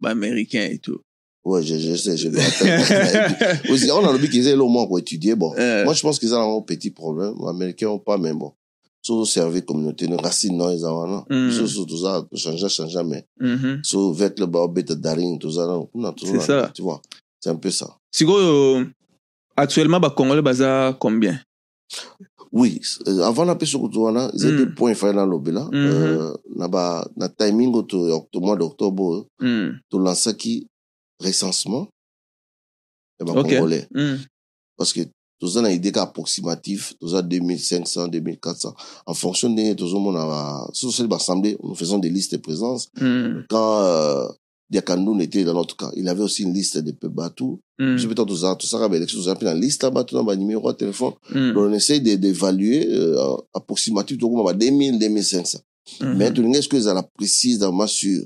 Speaker 1: baaméricain et tout
Speaker 2: ouais je je sais je aussi on a le but qu'ils aient au moins pour étudier bon
Speaker 1: Euh,
Speaker 2: moi je pense qu'ils ont un petit problème les américains ont pas mais bon so servir communauté no racine no eza wana
Speaker 1: Mm.
Speaker 2: so so toza changer changer mais
Speaker 1: mhm.
Speaker 2: so avec le bao beta daring na kuna toza
Speaker 1: C'est ça.
Speaker 2: tu vois c'est un peu ça
Speaker 1: sikoyo actuellement bacongolais baza combien?
Speaker 2: Oui euh, avant na peso kutu wana ils étaient
Speaker 1: Mm.
Speaker 2: point
Speaker 1: Mhm.
Speaker 2: euh, na ba na timing octo mois d'octobre
Speaker 1: Mm.
Speaker 2: to lancaki recensement ya ba
Speaker 1: Ok.
Speaker 2: congolais
Speaker 1: Mm.
Speaker 2: parce que toza na idée ka approximatif toza 2500 2400 en fonction ndenge tozomona ba so tosali baassemblée nous faisons des listes de présence
Speaker 1: Mm.
Speaker 2: quand euh, Diakandoun était dans notre cas il avait aussi une liste de peu bateau
Speaker 1: Mm.
Speaker 2: biso peut-être tozala tosaka baélection tozala mpe na liste ya bato na banuméro ya téléphone
Speaker 1: Mm.
Speaker 2: donc on essaye de- d'évaluer euh, approximatif tokoma ba 2000 2500
Speaker 1: Mhm.
Speaker 2: mais tolingi est-ce que ezala précise vraiment sûr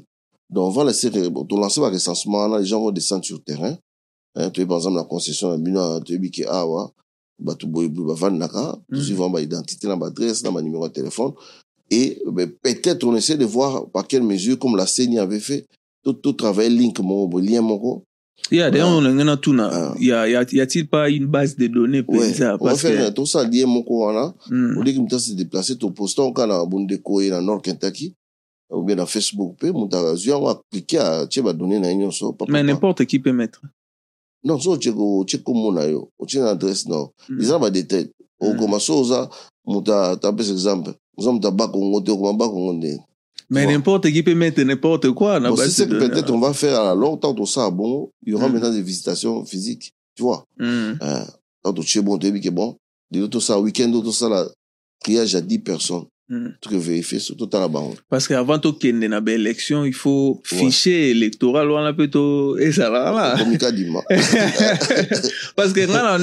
Speaker 2: donc on va laisser tolancer barecensement wana les gens vont descendre sur terrain hein, toyebi par exemple na concession na bino toyebi ke awa bato boyeboye bavandaka
Speaker 1: Mhm.
Speaker 2: tozwi vraiment baidentité na baadresse na banuméro ya téléphone et ben, peut-être on essaie de voir par quelle mesure comme la CENI avait fait tout, tout travailler link boye lien moko
Speaker 1: Yeah, d'ailleurs,
Speaker 2: Ouais.
Speaker 1: on a tuna.
Speaker 2: Ah.
Speaker 1: Y a, y a, y a-t-il pas une base de données pour
Speaker 2: ouais
Speaker 1: ça?
Speaker 2: on va
Speaker 1: que,
Speaker 2: faire tout ça lien moko wana
Speaker 1: Mm.
Speaker 2: oleki moto ase déplace toposta oka na bondeko ye na nord kentucky ou bien na facebook mpe moto azwi yango aklike atie na ye nyonso pa-
Speaker 1: mais n'importe qui peut mettre.
Speaker 2: non so otie ko- otie kombo na yo otie na adresse nord
Speaker 1: Mm.
Speaker 2: eza na badetail okoma so oza moto tapesa exemple. Oza moto abakongo te okoma bakongo
Speaker 1: Mais n'importe qui peut mettre n'importe quoi. na
Speaker 2: bon, c'est
Speaker 1: de
Speaker 2: que peut-être on va faire à longtemps tout ça bon il y aura
Speaker 1: Mm.
Speaker 2: maintenant des visitations physiques tu vois. Quand totie bon toyebi ke bon. Lelo tosala week-end oyo tosala triage à 10 personnes
Speaker 1: Mm.
Speaker 2: toke vérifier so totala bango
Speaker 1: Parce qu'avant de kende na élection, il faut fichier électoral wana pe to ezala là.
Speaker 2: komika dima
Speaker 1: Parce que na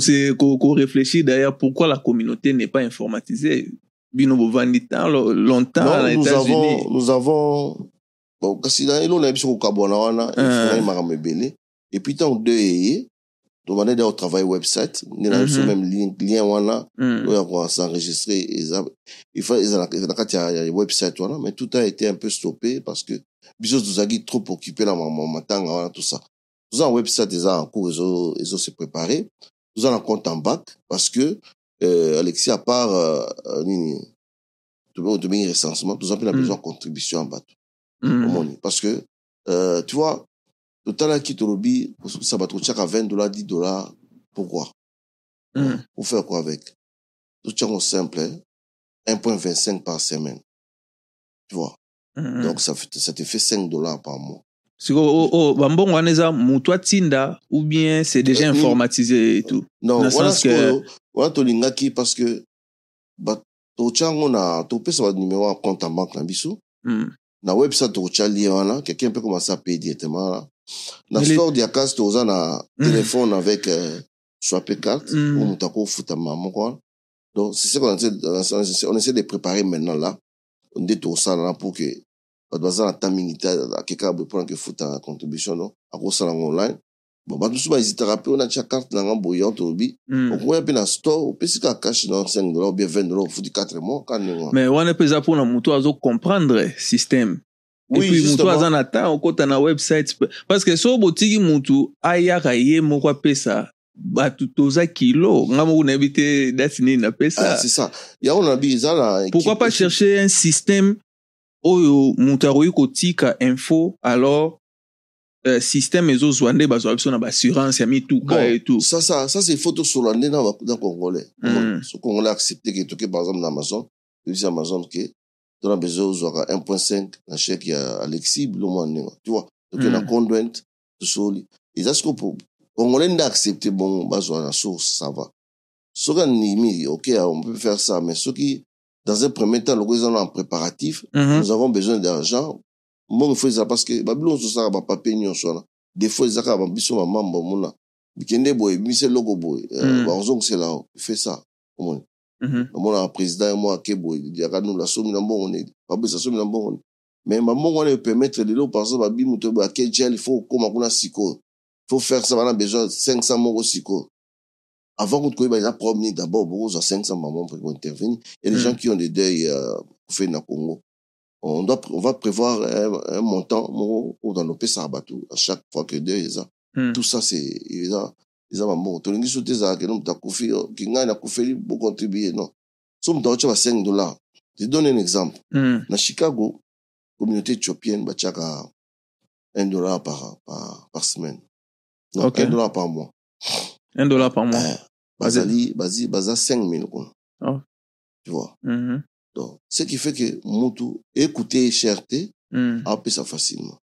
Speaker 1: se ko ko réfléchir d'ailleurs pourquoi la communauté n'est pas informatisée? Bino bovandi tant lo- longtemps
Speaker 2: non,
Speaker 1: aux
Speaker 2: nous avons nous avons bon kasi na elo na biso kokabwana wana
Speaker 1: Euh.
Speaker 2: efungai makambo ebele et puis ntango deux eye tomandaki au travail website. Nde na
Speaker 1: Mhm.
Speaker 2: même lien- lien wana.
Speaker 1: Mm.
Speaker 2: ya s'enregistrer eza il faut na kati ya website wana. Mais tout a été un peu stoppé parce que biso tozalaki trop occupé na ma- ma- matanga wana tout ça. Toza na website eza en cours ezo ezo se préparer toza na compte en banque parce que euh, alexis à part euh, nini tobe- tobengi recensement. Toza mpe na besoin contribution ya bato
Speaker 1: Mm.
Speaker 2: omoni parce que euh, tu vois totalaki tolobi kosukisa bato kotiaka 20 dollars 10 dollars. Pourquoi?
Speaker 1: Mm.
Speaker 2: pour faire quoi avec? Tout tiango simple hein? 1.25 par semaine. Tu vois?
Speaker 1: Mm.
Speaker 2: donc ça, te fait 5 dollars par mois.
Speaker 1: Siko o- o- bambongo wana eza moto atinda ou bien c'est déjà
Speaker 2: Euh,
Speaker 1: informatisé et tout.
Speaker 2: Non wana
Speaker 1: que-
Speaker 2: wana tolingaki parce que totia yango na topesa banumero ya compte en banque na biso
Speaker 1: Mm.
Speaker 2: na website tokotia lien wana quelqu'un peut commencer à payer directement là na
Speaker 1: Mais les-
Speaker 2: store diacas toza na
Speaker 1: Mm.
Speaker 2: téléphone avec euh, swapé carte pour moto akofutama moko wana donc c'est ce qu'on essaie, on essaie de préparer maintenant là. Nde tosala na pour que bato baza na temps mingi te akeka boye mpona kefuta contribution no akosala yango online. Bon bato mosusu bahésitaka mpe ona tia carte na nga boye yango tolobi
Speaker 1: Mm.
Speaker 2: okoya mpe na store opesi kaka cash na 5 dollars ou bien 20 dollars ofuti 4 mois ka ndenge wana
Speaker 1: mais wana mpe eza mpona azocomprendre système
Speaker 2: Oui,
Speaker 1: moto
Speaker 2: justement.
Speaker 1: aza na temps okota na website. Parce que so botiki motu ayaka ye moko apesa bato toza kilo. Nga moko nayebi te dati nini napesa
Speaker 2: c'est ça. Yango na bi eza na
Speaker 1: pourquoi
Speaker 2: équipe-
Speaker 1: pas chercher un système oyo moto akoki kotika info alors euh, système ezozwa nde bazwa biso na baassurance ya mituka
Speaker 2: Bon,
Speaker 1: et tout.
Speaker 2: ça, ça, ça c'est photo sur l'année dans le Congolais.
Speaker 1: Mm.
Speaker 2: Ce Congolais a accepté que tu par exemple dans Amazon, dis Amazon que tu as besoin de 1.5 na chèque ya Alexis Blomo tu vois. Donc
Speaker 1: Mm.
Speaker 2: na conjoint tout ça. Et ça ce que pour Congolais n'a accepté bon besoin la source ça va. Ce qu'on mis OK, on peut faire ça mais ce qui dans un premier temps le gouvernement en préparatif,
Speaker 1: Mhm.
Speaker 2: nous avons besoin d'argent. Moi, il faut ça parce que tout ça, va pas payer ça. Des fois, ils ont biso maman, bon, mona. Bikende boy, mise logo boy. On c'est là, fait ça.
Speaker 1: Mhm.
Speaker 2: Mon président et moi, ke boy, il y a nous la somme dans bon, on est. Pas besoin de somme dans bon. Mais maman, on va permettre de l'eau, par exemple, babi, mouto, bah, quel gel, il faut, comme on a siko. Il faut faire ça, besoin de 500 euros siko. Avant qu'on trouve, il y a promis d'abord, beaucoup, 500 mamans pour intervenir. Des
Speaker 1: Mm.
Speaker 2: gens qui ont des deuils, euh, Congo on doit on va prévoir un, un montant moko oyo dans nos pesa bato à chaque fois que deux eza
Speaker 1: Mm.
Speaker 2: tout ça c'est eza eza bambongo tolingi so te ezalaka no moto akufi ki ngai nakufeli bocontribue non. So moto aotya ba 5 dollars je donne un exemple.
Speaker 1: Mm.
Speaker 2: na chicago communauté éthiopienne batiaka 1 dollar par, par, par semaine. Non
Speaker 1: Ok.
Speaker 2: 1 dollar par mois.
Speaker 1: Un dollar par mois.
Speaker 2: Eh, bazali bazi baza 5 000 kuna tu vois.
Speaker 1: Mhm.
Speaker 2: donc ce qui fait que mutu écouter cherté
Speaker 1: Mm.
Speaker 2: apesa facilement.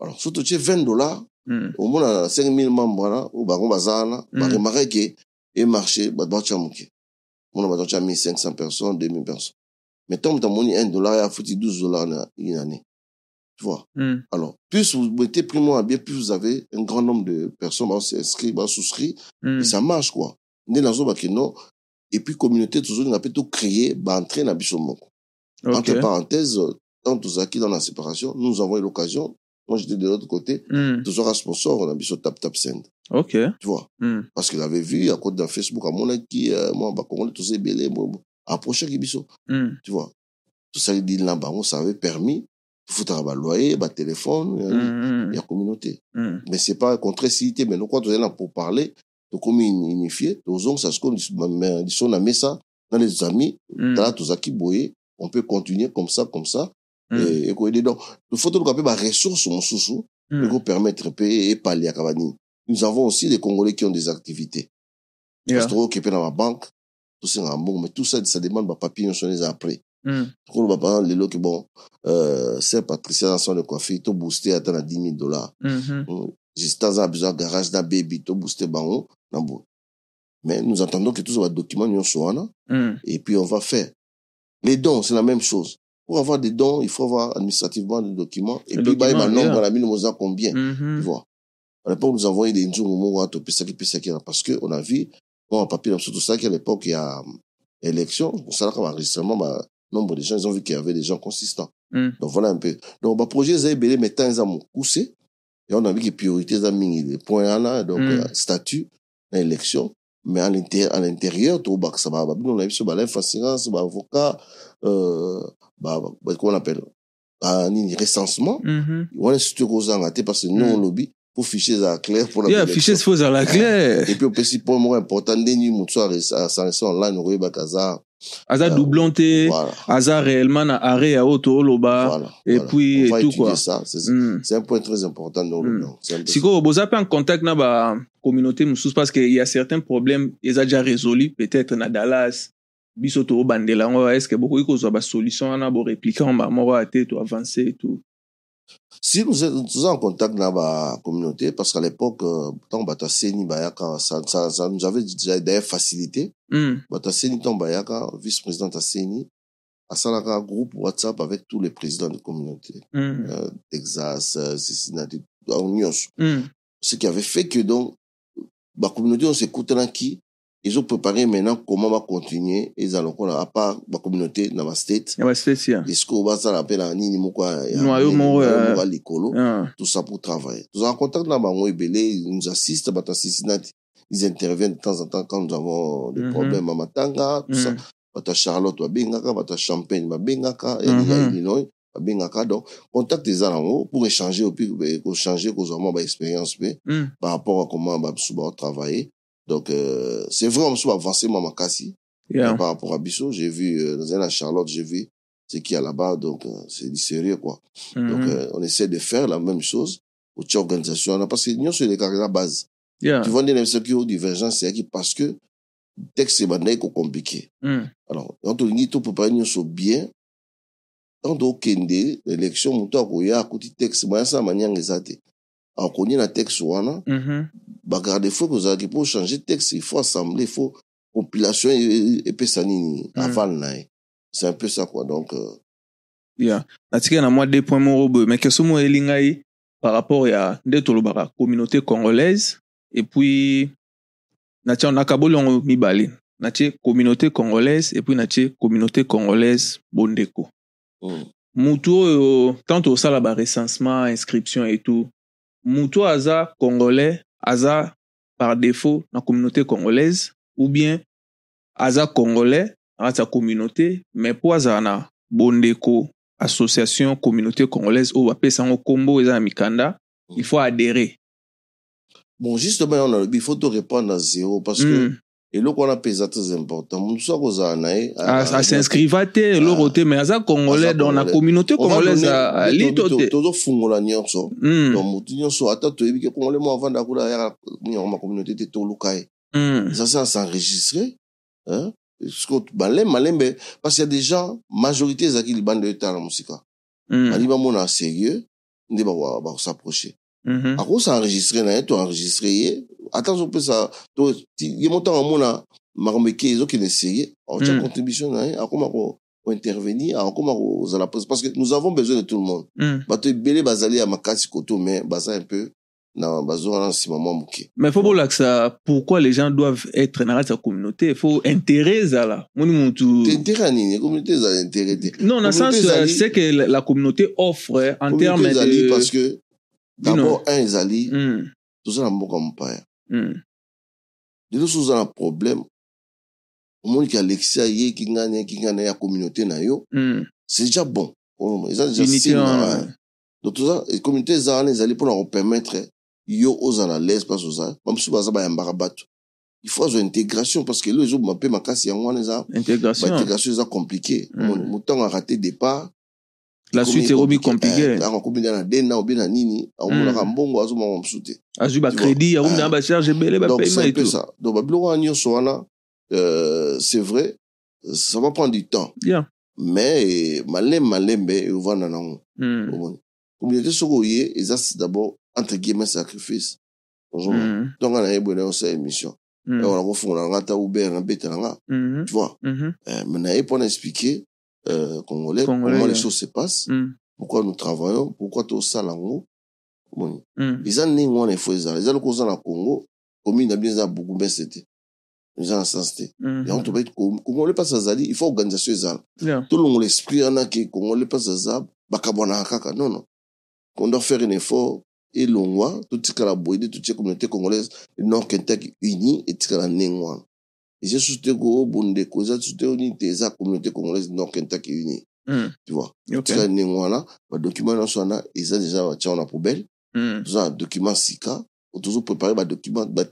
Speaker 2: Alors so totie 20 dollars
Speaker 1: Mm.
Speaker 2: omona na 5000 membre wana oyo bango baza wana
Speaker 1: Mm.
Speaker 2: baremarke ke emarché bato batya moke mona bato batya 1500 personnes 2000 personnes mais tant moto amoni 1 dollar ya futi 12 dollars na une année tu vois?
Speaker 1: Mm.
Speaker 2: alors plus vous mettez primo à bien plus vous avez un grand nombre de personnes bas'inscrit basouscrit
Speaker 1: Mm.
Speaker 2: et ça marche quoi nde nazobaki non et puis communauté tozolinga mpe tocréer baentrée na biso moko entre
Speaker 1: Ok.
Speaker 2: parenthèses tant tozalaki dans la séparation nous avons eu l'occasion moi j'étais de l'autre côté
Speaker 1: Mm.
Speaker 2: tozwaka sponsor on a biso tap tap send
Speaker 1: Ok.
Speaker 2: tu vois
Speaker 1: Mm.
Speaker 2: parce qu'il avait vu à côté dans facebook amonaki euh, moi bakongolais toza ebele approchaki biso
Speaker 1: Mm.
Speaker 2: tu vois tosali dil na bango ça avait permis tofutaka baloyer batelefone
Speaker 1: Mm.
Speaker 2: ya communauté
Speaker 1: Mm.
Speaker 2: mais c'est pas contre cité mais nokwa tozali na pour parler tokomi unifié tozongisa siko liso na mesa na les amis tala tozalaki boye on peut continuer comme ça comme ça
Speaker 1: Mm.
Speaker 2: et ekoyede donc faut toluka mpe baressource mosusu ekopermettre mpe epaliaka banini nous avons aussi des congolais qui ont des activités. Parce tokokepe na babanque tosengaka mbongo mais tout ça ça demande bapapier nyonso wana eza après. Tokoloba par exemple lelo ke bon euh, saint patricia na salon de coiffure tobooste ata na 10 000 dollars. Justin aza na besoin ya garage na baby tobooste bango na boye mais nous entendons que tous badocuments nyonso wana
Speaker 1: Mm.
Speaker 2: et puis on va faire. Les dons c'est la même chose pour avoir des dons il faut avoir administrativement des documents et puis baye
Speaker 1: documents,
Speaker 2: banombre
Speaker 1: yeah.
Speaker 2: na bino moza combien tu
Speaker 1: Mhm.
Speaker 2: vois à l'époque nous avons eu des nzungu moko wana topesaki pesaki wana parce que on a vu bon papier na biso tosalaki à l'époque ya élection osalaka baenregistrement ba nombre de gens ils ont vu qu'il y avait des gens consistants
Speaker 1: Mm.
Speaker 2: donc voilà un peu donc baprojet eza ebele mais temps eza mokuse on a vu que priorité eza mingi le point wana donc
Speaker 1: Mm.
Speaker 2: euh, statut élection mais à l'intérieur à l'intérieur tobakisa ba babino na biso balef assurance baavocat euh, ba, ba, comment on appelle ba nini recensement wana surtout kozanga te parce que nous
Speaker 1: Mm.
Speaker 2: on lobby pour fichier eza clair pour la
Speaker 1: Yeah, fichier faut à la claire.
Speaker 2: et puis opesi point moko important ndeni motu asanse online okoyebaka aza
Speaker 1: Aza doublon te,
Speaker 2: voilà
Speaker 1: aza réellement na arrêt ya auto oloba.
Speaker 2: voilà
Speaker 1: et
Speaker 2: voilà.
Speaker 1: puis, et tout, quoi.
Speaker 2: ça c'est
Speaker 1: Mm.
Speaker 2: c'est un point très important dans le
Speaker 1: Mm. sikoyo boza mpe en contact na bacommunauté mosusu parce que y a certains problèmes eza déjà résolu peut-être na dallas biso toobandela yango que bokoki kozwa basolution wana boréplike yango bamoko ya te toavance et tout
Speaker 2: si nous sommes en contact dans la communauté parce qu'à l'époque euh, tant bata seni bayaka ça, ça, ça nous avait déjà d'ailleurs facilité
Speaker 1: Mm.
Speaker 2: bata seni tant bayaka vice-président à seni asalaka un groupe WhatsApp avec tous les présidents de communauté
Speaker 1: Mm.
Speaker 2: euh, Texas euh, Cincinnati nyonso
Speaker 1: Mm.
Speaker 2: ce qui avait fait que donc la communauté on s'écoutera qui? Ils ont préparé maintenant comment va continuer ils allont qu'on a à part la communauté dans ma state
Speaker 1: ya bastate ya
Speaker 2: les scores va ça l'appel à nini ya-
Speaker 1: noyau moko ya
Speaker 2: likolo
Speaker 1: Ah.
Speaker 2: tout ça pour travailler. Nous avons contact dans Bango Ebele, ils nous assistent à. Ils interviennent de temps en temps quand nous avons des
Speaker 1: Mhm.
Speaker 2: problèmes à Matanga, tout ça.
Speaker 1: Mm.
Speaker 2: Bata Charlotte, Babengaka, Bata Champagne, Babengaka, et
Speaker 1: Mhm.
Speaker 2: Illinois, Babengaka. Donc, contact des gens pour échanger, et puis, ben, pour changer, pour avoir ma expérience, ben,
Speaker 1: Mm.
Speaker 2: par rapport à comment, bah, Souba travailler. Donc, euh, c'est vrai, on va avancer, Mama Kassi.
Speaker 1: Yeah.
Speaker 2: Par rapport à Bissot, j'ai vu, euh, dans un à Charlotte, j'ai vu ce qu'il y a là-bas, donc, euh, c'est du sérieux, quoi. Donc,
Speaker 1: Mhm.
Speaker 2: euh, on essaie de faire la même chose au tchè organisation. Parce que nous, c'est les carrières à base.
Speaker 1: Yeah.
Speaker 2: Tu vois, des qui ont divergence, c'est qui? Parce que le texte, c'est bandé compliqué.
Speaker 1: Mm.
Speaker 2: Alors, on dit tout préparer nous sur bien, on kende, l'élection, y a, côté texte, moi, ça, manière exacte. Alors, qu'on y a un texte, wana,
Speaker 1: Mhm.
Speaker 2: bah, garde, faut que vous avez, pour changer le texte, il faut assembler, il faut compilation, et, et, puis ça, nini,
Speaker 1: Mm.
Speaker 2: avant, là. C'est un peu ça, quoi. Donc, euh,
Speaker 1: Yeah. natika na mwa deux point moko boye mais question moko eli ngai par rapport ya nde tolobaka communauté congolaise et puis natia nakaboli yango mibale natie communauté congolaise et puis natie communauté congolaise bondeko
Speaker 2: mm,
Speaker 1: mutu oyo tant tosala barecensement inscription et tout oyo aza congolais aza par défaut na communauté congolaise ou bien aza congolais akati ya communauté mais azala na bondeko association communauté congolaise oyo bapesa yango nkombo eza na mikanda il faut adhérer
Speaker 2: bon, justement, on a le, il faut te répondre à zéro parce que,
Speaker 1: Mm.
Speaker 2: Eloko wana mpenza très important. Motu so akozala na ye
Speaker 1: A- asinscriva te eloko te mais aza congolais donc na communauté congolaise alito te.
Speaker 2: tozofungola nyonso.
Speaker 1: Mm,
Speaker 2: donc motu nyonso ata toyebi ke congolais mo avanda kuna ayaka yango ma communauté te toluka ye.
Speaker 1: Mm,
Speaker 2: ça c'est à s'enregistrer hein. Balembe malembe parce qu'il y a des gens majorité ezalaki libanda etala mosika.
Speaker 1: Mm,
Speaker 2: bali bamona sérieux nde bako- bakosapproche
Speaker 1: mhm.
Speaker 2: akosenregistre na ye toenregistre ye ata azopesa to- ye motango amona makambo eke ezokende sérieux aotya
Speaker 1: Mm.
Speaker 2: contribution na ye akoma ko- kointervenir akoma kozala prese parce que nous avons besoin de tout le monde
Speaker 1: Mm.
Speaker 2: bato ebele bazali ya makasi koto mais baza un peu na bazoka na nsima mwa moke
Speaker 1: Mais bolakisa pourquoi les gens doivent être communauté? Intérêt ezala. Moni mutu.
Speaker 2: intere ya nini communauté ezala intere te
Speaker 1: Non, dans le sens c'est que la, communauté offre euh, en
Speaker 2: ezali
Speaker 1: de.
Speaker 2: parce que d'abord un ezali
Speaker 1: Mm,
Speaker 2: toza na mboka mopaya
Speaker 1: mm,
Speaker 2: lelo so oza na problème. Omoniki alexia ayeki ngani ayeki ngani ya communauté na yo.
Speaker 1: Mm.
Speaker 2: c'est déjà bon. Oh, eza déjà
Speaker 1: Unité
Speaker 2: signe,
Speaker 1: en-
Speaker 2: ouais. donc toza e communauté eza wana ezali mpona kopermettre yo ozala lese place oza bamosusu baza bayambaka bato il faut azwa intégration parce que elo ezoboma mpe makasi yango wana eza
Speaker 1: Intégration.
Speaker 2: baintégration eza compliqué.
Speaker 1: Mm.
Speaker 2: motango arate départ
Speaker 1: La suite est rebi compliquée.
Speaker 2: akomi na dena obe na nini aomonaka
Speaker 1: Mm.
Speaker 2: mbongo azomama mosusu te
Speaker 1: Azui ba
Speaker 2: Tu
Speaker 1: crédit,
Speaker 2: vois.
Speaker 1: arum na ba charge belé ba
Speaker 2: donc
Speaker 1: paiement
Speaker 2: c'est un
Speaker 1: et
Speaker 2: peu
Speaker 1: tout.
Speaker 2: ça. Donc babiloko wana nyonso wana euh, c'est vrai ça va prendre du temps.
Speaker 1: Yeah.
Speaker 2: mais eh, malembe malembe evanda nango
Speaker 1: Mm,
Speaker 2: omoni communauté soki oye eza d'abord entre guillemets sacrifice. Ozomona ntonga na ye boye nayosa émission.
Speaker 1: Mm,
Speaker 2: wana kofungola nga ata uber na bete na nga tu vois. Mais na ye mpona expliquer euh, congolais,
Speaker 1: Congolais,
Speaker 2: comment
Speaker 1: ouais.
Speaker 2: les choses se passent
Speaker 1: mm,
Speaker 2: pourquoi nous travaillons pourquoi tosala yango omoni
Speaker 1: mm.
Speaker 2: eza ndenge wana efo ezala eza lokola oza na congo commune na bino eza na bugumbese te eza na sens te yango tobai congolais mpasi azali il faut organisation ezala tolongola esprit wana ke congolais mpasi aza bakabwanaka kaka non non. On doit faire un effort. Elongwa totikala boye nde totie communauté congolaise nord kentucky uni etikala ndenge wana eza susu te ko bondeko eza te eza communauté congolaise nord kentucky uni
Speaker 1: Mm.
Speaker 2: tu vois?
Speaker 1: Ok.
Speaker 2: tika ndenge wana badocument nyonso wana eza deja batia wana poubelle
Speaker 1: Mm.
Speaker 2: toza na document sika tozo prépare badocument ba-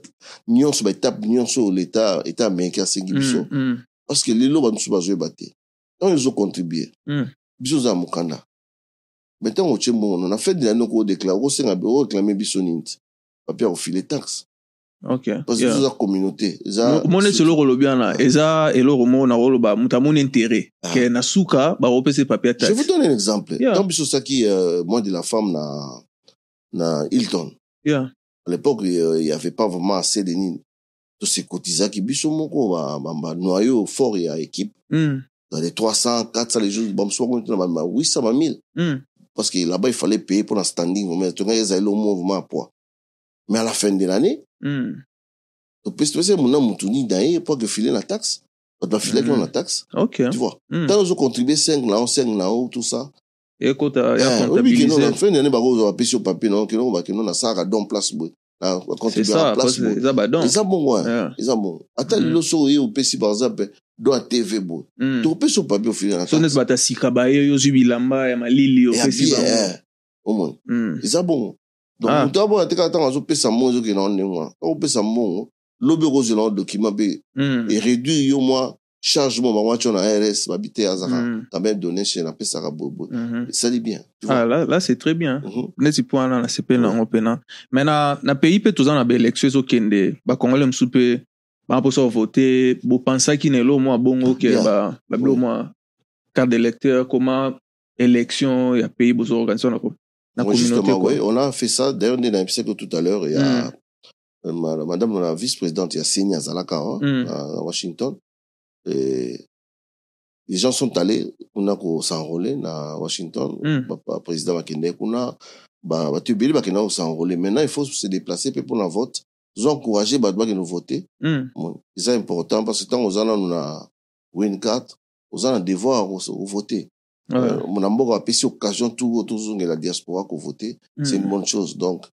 Speaker 2: nyonso baétape nyonso l'état état américain asengi biso
Speaker 1: Mm. Mm.
Speaker 2: parce que lelo
Speaker 1: Mm.
Speaker 2: biso me ntango otie mbongo na fete nani okodeklare okosenga oreklame biso nini ti papier akofile taxe Parce que
Speaker 1: Yeah.
Speaker 2: biso oza communauté
Speaker 1: mo neti eloko olobi wana eza eloko moko na koloba moto amoni intérêt
Speaker 2: Ah.
Speaker 1: ke na suka bakopesa
Speaker 2: je vous donne un exemple
Speaker 1: Yeah.
Speaker 2: ntango biso osaki euh, mois de la femme na na hilton
Speaker 1: yeah.
Speaker 2: à l'époque euh, il y avait pas vraiment assez de nini tosekotizaki biso moko ba- ba- banoyau fort ya équipe
Speaker 1: mm.
Speaker 2: dans les 300 400 les jours bamosusu bakomiti na ba 800 ba 1000
Speaker 1: Mm.
Speaker 2: parce que là-bas il fallait payer pour la standing vraiment tongaki ezali au mouvement à poids mais à la fin de l'année
Speaker 1: Mm.
Speaker 2: topesi mona mutu nini na ye po akefile na taxe bato bafilaki
Speaker 1: Mhm.
Speaker 2: na taxe
Speaker 1: ok.
Speaker 2: tu vois.
Speaker 1: Mm.
Speaker 2: ntango ozocontribue 5 na o 5 na o tout ça. Oyebi keno na fin de l'année bakozwa bapesi yo papier na keno bakeno don na na
Speaker 1: parce
Speaker 2: place boye
Speaker 1: eza
Speaker 2: bongo eza bongo ata lelo so oye opesi par exemple do ya tv boye
Speaker 1: Mm.
Speaker 2: tokopesi yo papier ofile na taxe.
Speaker 1: bato ya sika baye yo ozwi bilamba ya malili
Speaker 2: ya
Speaker 1: opesi
Speaker 2: omoni
Speaker 1: Mm.
Speaker 2: eza bongo donc
Speaker 1: Ah.
Speaker 2: moto abona te kaka ntango azopesa mbongo ezokende ngo ndenge wana ntango opesa mbongo lobi okozela ngo document mpe eréduire yo mwa charge mo bango na rs babi te azaka quand même donation apesaka boyeboye
Speaker 1: Mhm.
Speaker 2: esali bien
Speaker 1: Ah, là, là c'est très bien.
Speaker 2: Mhm.
Speaker 1: neti mpo wana nasepeli nango mpena me na, na pays mpe toza na baélection ezokende bakongole mosusu mpe bamposa kovote bopansaki na elo mwa bongo ke
Speaker 2: Yeah.
Speaker 1: ba- babilo
Speaker 2: Oui.
Speaker 1: mwa carte d'électeur comment élection ya pays na,
Speaker 2: Ouais,
Speaker 1: communauté
Speaker 2: justement, oui, on a fait ça. D'ailleurs, on est dans tout à l'heure, il y a euh, ma- madame la vice-présidente, il y a Senia Zalaka hein,
Speaker 1: Mm.
Speaker 2: à Washington. Et les gens sont allés, on a s'enrôler à Washington.
Speaker 1: Mm.
Speaker 2: Ba- ba- président Makende, on a, bah, bah, tu bah, s'enrôler. Maintenant, il faut se déplacer pour la vote. Ils ont encouragé, bah, bah, nous voter.
Speaker 1: Mm.
Speaker 2: Bon, c'est important parce que tant aux on a win 4, aux ans, devoir au voter. Euh, mon amour a payé occasion tout autour de la diaspora qu'on voter. C'est
Speaker 1: Mm.
Speaker 2: une bonne chose. Donc,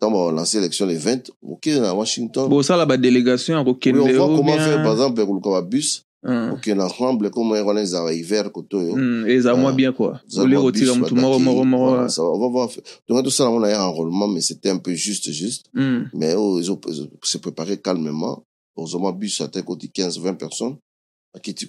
Speaker 2: quand on va lancer l'élection les 20, ok, à Washington,
Speaker 1: bosala badélégation ya
Speaker 2: oui,
Speaker 1: kokende
Speaker 2: on voit comment faire, par exemple, pour le bus,
Speaker 1: Mm.
Speaker 2: ok, ensemble, comment on est à hiver, côté,
Speaker 1: Mm, eza mwa bien quoi ole
Speaker 2: bus,
Speaker 1: motu moko moko moko
Speaker 2: voilà, ça va, on va voir. Donc, tout ça, on a eu un enrôlement, mais c'était un peu juste, juste.
Speaker 1: Mm.
Speaker 2: Mais oh, ils ont ils ont se préparé calmement. Bus, ça a côté 15, 20 personnes. Tu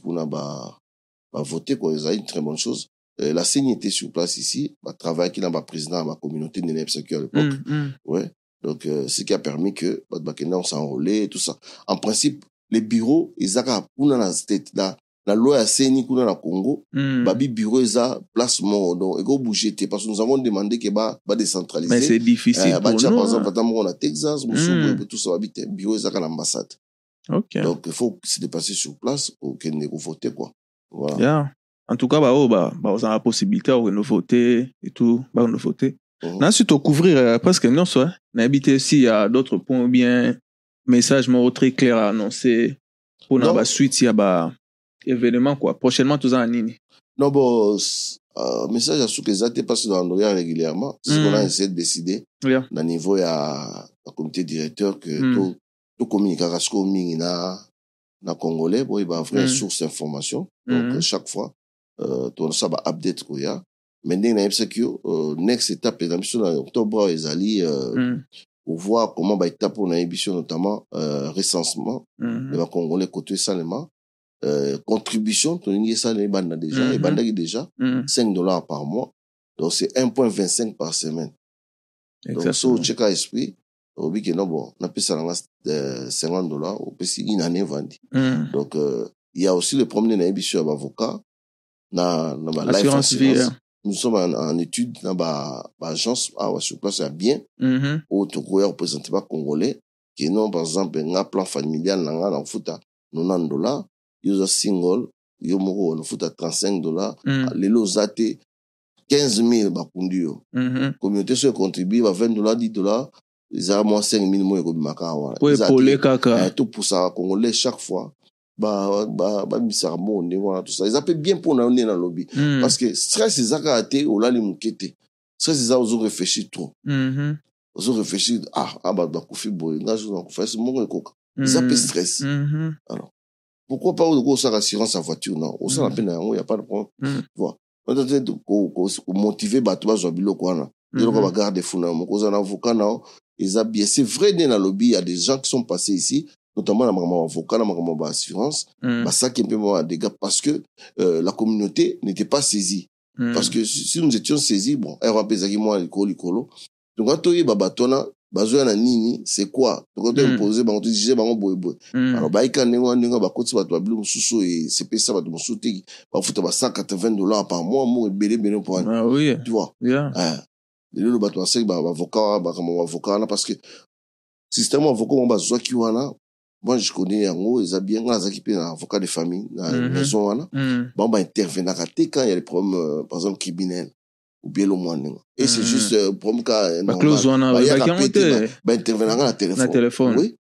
Speaker 2: voter, quoi. Ça a une très bonne chose. Euh, la CENI était sur place ici, bah, travailler qui dans ma président, ma communauté de à l'époque.
Speaker 1: Mm. Mm.
Speaker 2: Ouais. Donc, euh, ce qui a permis que, bah, bah, on s'enrôlait et tout ça. En principe, les bureaux, ils ont, na state, la, la loi à CENI, kuna na Congo,
Speaker 1: Mm.
Speaker 2: babi bureau, ils ont placement, donc, ils ont bougé, parce que nous avons demandé que, bah, bah, décentraliser.
Speaker 1: mais c'est difficile
Speaker 2: Eh,
Speaker 1: pour
Speaker 2: batia
Speaker 1: nous
Speaker 2: par exemple
Speaker 1: hein.
Speaker 2: ata moko na texas
Speaker 1: Mm.
Speaker 2: mosusu tout ça babite bureau ezaka na ambassade
Speaker 1: ok
Speaker 2: donc il faut se dépasser sur place okende kovote quoi
Speaker 1: Yeah. En tout cas, bah, oh, bah, bah, on a la possibilité de voter et tout, bah.
Speaker 2: Mhm.
Speaker 1: Là, ensuite, couvrir euh, presque non, soit. N'habiter s'il y a d'autres points ou bien message more très clair à annoncer pour la suite, s'il y a bah, événement, quoi. Prochainement, tout ça en ligne.
Speaker 2: non bon euh, message à eza te parce que dans régulièrement c'est ce
Speaker 1: Mm.
Speaker 2: qu'on a essayé de décider
Speaker 1: Yeah.
Speaker 2: na niveau ya ya comité directeur que
Speaker 1: Mm.
Speaker 2: to tocommuniquaka sikoyo mingi na na congolais boyeba vrai
Speaker 1: Mm.
Speaker 2: source information donc
Speaker 1: Mhm.
Speaker 2: euh, chaque fois euh, tozasa ba update koya mais ndenge nayebisaki yo euh, next étape eza biso na octobre oyo ezali pour voir comment ba étape on a émission notamment euh, recensement
Speaker 1: Mhm.
Speaker 2: de ba congolais côté salema euh, contribution tolingi esalema ebanda déjà ebandaki déjà
Speaker 1: Mm.
Speaker 2: 5 dollars par mois donc c'est 1.25 par semaine donc so
Speaker 1: Exactement.
Speaker 2: ocheka esprit ke non bon napesa nanga euh, 50 dollars opesi une année vandi
Speaker 1: Mm.
Speaker 2: donc euh, il y a aussi le problème na na na ba life
Speaker 1: Assurance vie. hein.
Speaker 2: nous sommes en, en étude na ba ba agence awa sur place ya bien oyo tokoya représente ba congolais ke non par exemple nga plan familial na nga na kofuta 90 dollars yo oza single yo moko nafuta 35 dollars
Speaker 1: Mm.
Speaker 2: lelo oza te 15 000 bakundi yo
Speaker 1: Mhm.
Speaker 2: communauté so econtribue ba 20 dollars 10 dollars eza mwa 5 000 moyo ekobimaka awa
Speaker 1: Po
Speaker 2: Eza te-
Speaker 1: epole kaka.
Speaker 2: topusaka congolais chaque fois ba- ba- babisaka mo ndenge wana tout ça. Eza mpe bien mpona yo nde nalobi parce que stress eza kaka te olali moke te stress eza ozoréfléchir trop.
Speaker 1: Mhm.
Speaker 2: ozoréfléchir ah ah bato bakufi boye nga nakufa ese moko ekoka eza mpe stress.
Speaker 1: Mhm.
Speaker 2: pourquoi pas oko osala assurance ya voiture non. Osala mpe na yango ya pas de problème.
Speaker 1: Mm.
Speaker 2: ko- ko- komotive bato bazwa biloko wana eloko
Speaker 1: Mhm.
Speaker 2: bagarde fou na yo moko oza na avocat na bien c'est vrai nde nalobi ya des gens qui sont passés ici notamment na makambo ya avocat na makambo ya baassurance
Speaker 1: Mhm.
Speaker 2: basaki mpe mwa dégâts parce que euh, la communauté n'était pas saisie
Speaker 1: Mhm.
Speaker 2: parce que si nous étions saisis bon likolo donc a toyeba bato wana bazoya na nini c'est quoi? Donc
Speaker 1: Mm.
Speaker 2: toimpose bango tojuge bango boyeboye alors bayika ndenge wana ndenge bakoti bato babilo mosusu oyo esepesa bato mosusu te bafuta ba 180 dollars par mois moko ebele ebele mpo wana
Speaker 1: Ah oui.
Speaker 2: tu vois?
Speaker 1: Yeah.
Speaker 2: Lelo bato baseki bavocat bakambo bavocat wana parce que système avocat moko bazwaki wana moi je connais yango eza bien nga nazalaki mpe na avocat de famille na
Speaker 1: Mhm.
Speaker 2: maison wana
Speaker 1: Mhm.
Speaker 2: bango baintervenaka te quand il y a des problèmes euh, par exemple criminels ou bien lo mwa ndenge et c'est
Speaker 1: Mhm.
Speaker 2: juste euh, problème ka euh,
Speaker 1: baclose
Speaker 2: normal
Speaker 1: wana
Speaker 2: bayaka
Speaker 1: bakiango
Speaker 2: pe te
Speaker 1: te
Speaker 2: baintervenaka na téléphone oui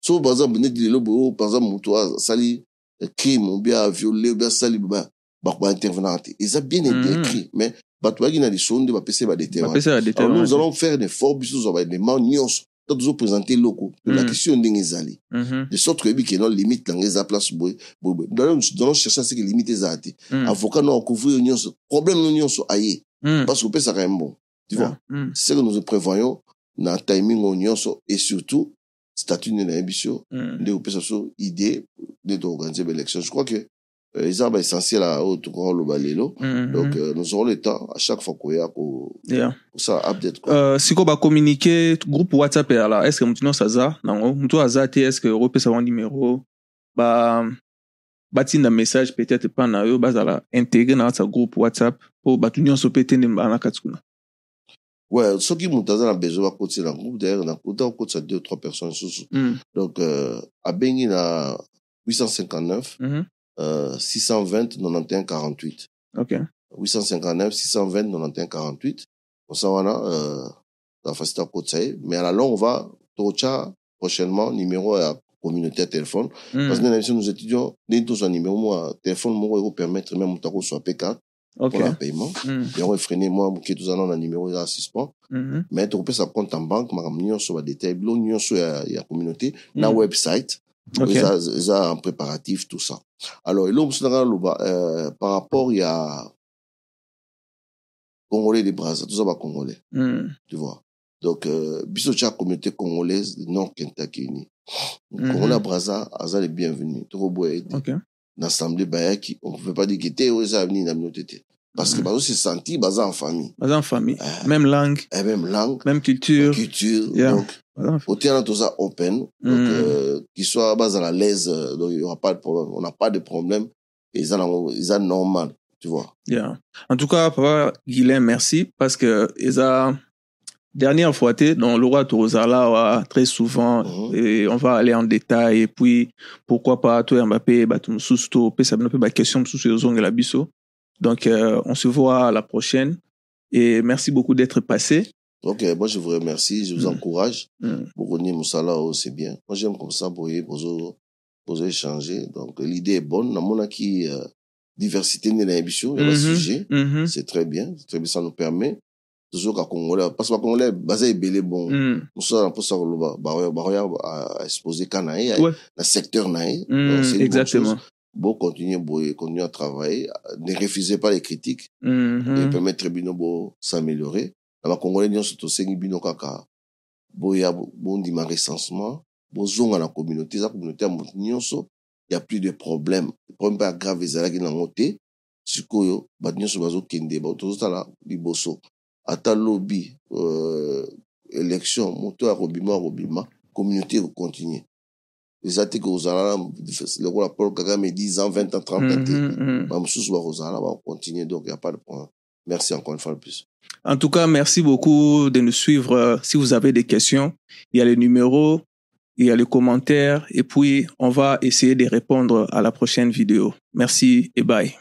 Speaker 2: so par exemple neti lelo boye oyo, par exemple moto asali euh, crime ou bien aviole ou bien asali ba- ba- baintervenaka te eza bien
Speaker 1: Mhm.
Speaker 2: écrit mais bato bayaki na lisono nde bapesi badete wana. nous allons faire effort biso tozwa baélément nyonso. To tozoprésente eloko
Speaker 1: Mm.
Speaker 2: la question ndenge ezali. De sorte que yebi ke non limite nango eza place boye boye boye Nous allons- nous allons chercher à ce que limite ezala te
Speaker 1: Mhm.
Speaker 2: avocat no akouvrir yo nyonso. Problème no nyonso aye
Speaker 1: Mhm.
Speaker 2: parce que opesaka ye mbongo tu vois?
Speaker 1: Mhm.
Speaker 2: c'est ce que nous prévoyons na timing nyonso et surtout statut nde nayebi so
Speaker 1: Mhm.
Speaker 2: nde opesa so idée nde toorganize baélection je crois que eza baessentiel a oyo tokoka lelo
Speaker 1: Mhm.
Speaker 2: donc euh, nous aurons le temps à chaque fois koya ko-
Speaker 1: Yeah.
Speaker 2: kosala update quoi
Speaker 1: Euh, siko bacommuniqué groupe whatsapp eyala est ce que motu nyonso aza nango motu aza te est ce que opesa bango numéro? Ba batinda message peut-être epa na yo bazala intégré na kati ya groupe whatsapp mpo bato nyonso mpe te nde baa na kati kuna
Speaker 2: ouais soki moto aza na besoin bakotisa na groupe d'ailleurs nakuta kokotisa deux trois personnes lisusu
Speaker 1: Mhm.
Speaker 2: donc euh, abengi na 859
Speaker 1: Mhm.
Speaker 2: Euh, 620 91 48
Speaker 1: ok.
Speaker 2: 859 620 91 48 kosa wana euh, na facilité akotisa ye mais à la longue on va totya prochainement numéro ya communauté ya téléphone.
Speaker 1: Mhm.
Speaker 2: parce que na biso nous étudions ndenge tozwa numéro moko ya téléphone moko ekopermettre même moto akozwa mpe carte
Speaker 1: ok.
Speaker 2: mpona paiement.
Speaker 1: Mhm.
Speaker 2: yango efrene mwa moke toza nano na numéro eza suspens.
Speaker 1: Mhm.
Speaker 2: mais tokopesa compte en banque makambo nyonso badetail bilo nyonso ya, ya communauté na
Speaker 1: Mhm.
Speaker 2: website
Speaker 1: ok.
Speaker 2: Eza, eza en préparatif tout ça. Alors euh, par rapport ya congolais de brasa toza bacongolais
Speaker 1: Mhm.
Speaker 2: tu vois. Donc euh, tya communauté congolaise de nord kentakini
Speaker 1: Mhm.
Speaker 2: congolais ya brasa aza le bienvenu tokoboya ete
Speaker 1: ok.
Speaker 2: na assemblée bayaki on pouvait pas dire que te oyo eza nini na mino te te parce que
Speaker 1: Mhm.
Speaker 2: bazo se sentir baza en famille.
Speaker 1: Baza en famille.
Speaker 2: Ah.
Speaker 1: même langue.
Speaker 2: Et même langue.
Speaker 1: Même culture.
Speaker 2: Culture
Speaker 1: Yeah.
Speaker 2: donc
Speaker 1: famille.
Speaker 2: Otiana toza open, donc
Speaker 1: Mm.
Speaker 2: euh, qu'il soit bas à l'aise, euh, donc il y aura pas de problème. On n'a pas de problème. Et ça, c'est normal, tu vois.
Speaker 1: Yeah. En tout cas, papa Guilain, merci parce que eza dernière fois t'es dans le roi Torozala très souvent
Speaker 2: Mhm.
Speaker 1: et on va aller en détail et puis pourquoi pas toi Mbappé bato mususu to pesa bino pe ba question mususu ezongela biso. Donc euh, on se voit à la prochaine et merci beaucoup d'être passé.
Speaker 2: Ok, moi je vous remercie, je vous
Speaker 1: Mm.
Speaker 2: encourage.
Speaker 1: Mm.
Speaker 2: Pour Rogner Moussala, oh, c'est bien. Moi j'aime comme ça pour pour échanger. Donc l'idée est bonne. Dans mon qui euh, diversité de l'émission, il y a un
Speaker 1: Mhm.
Speaker 2: sujet.
Speaker 1: Mhm.
Speaker 2: C'est très bien. C'est Très bien, ça nous permet. Toujours qu'à Congolais, parce que Congolais, basé belé bon.
Speaker 1: Mm.
Speaker 2: Moussa, pour ça, bah, bah, bah, à exposer
Speaker 1: Ouais.
Speaker 2: le secteur bonne
Speaker 1: exactement.
Speaker 2: Bon, continuer, bon, continuer à travailler. Ne refusez pas les critiques. et
Speaker 1: Mhm.
Speaker 2: permettre bino bo s'améliorer na bakongolais nyonso tosengi bino kaka. Boya bo- bondima recensement bozonga na communauté eza communauté ya moto nyonso ya plus de problème. Problème mpe ya grave ezalaki nango te. Sikoyo bato nyonso bazokende ba- tozotala liboso. Ata lobi euh, élection moto akobima akobima communauté ekocontinue eza te ke ozala na lokola paul kagame 10 ans 20 ans 30 ans te.
Speaker 1: Mhm, mhm.
Speaker 2: bamosusu bakozala bakocontinue donc il y a pas de problème merci encore une fois de plus
Speaker 1: En tout cas, merci beaucoup de nous suivre. Si vous avez des questions, il y a les numéros, il y a les commentaires, et puis on va essayer de répondre à la prochaine vidéo. Merci et bye.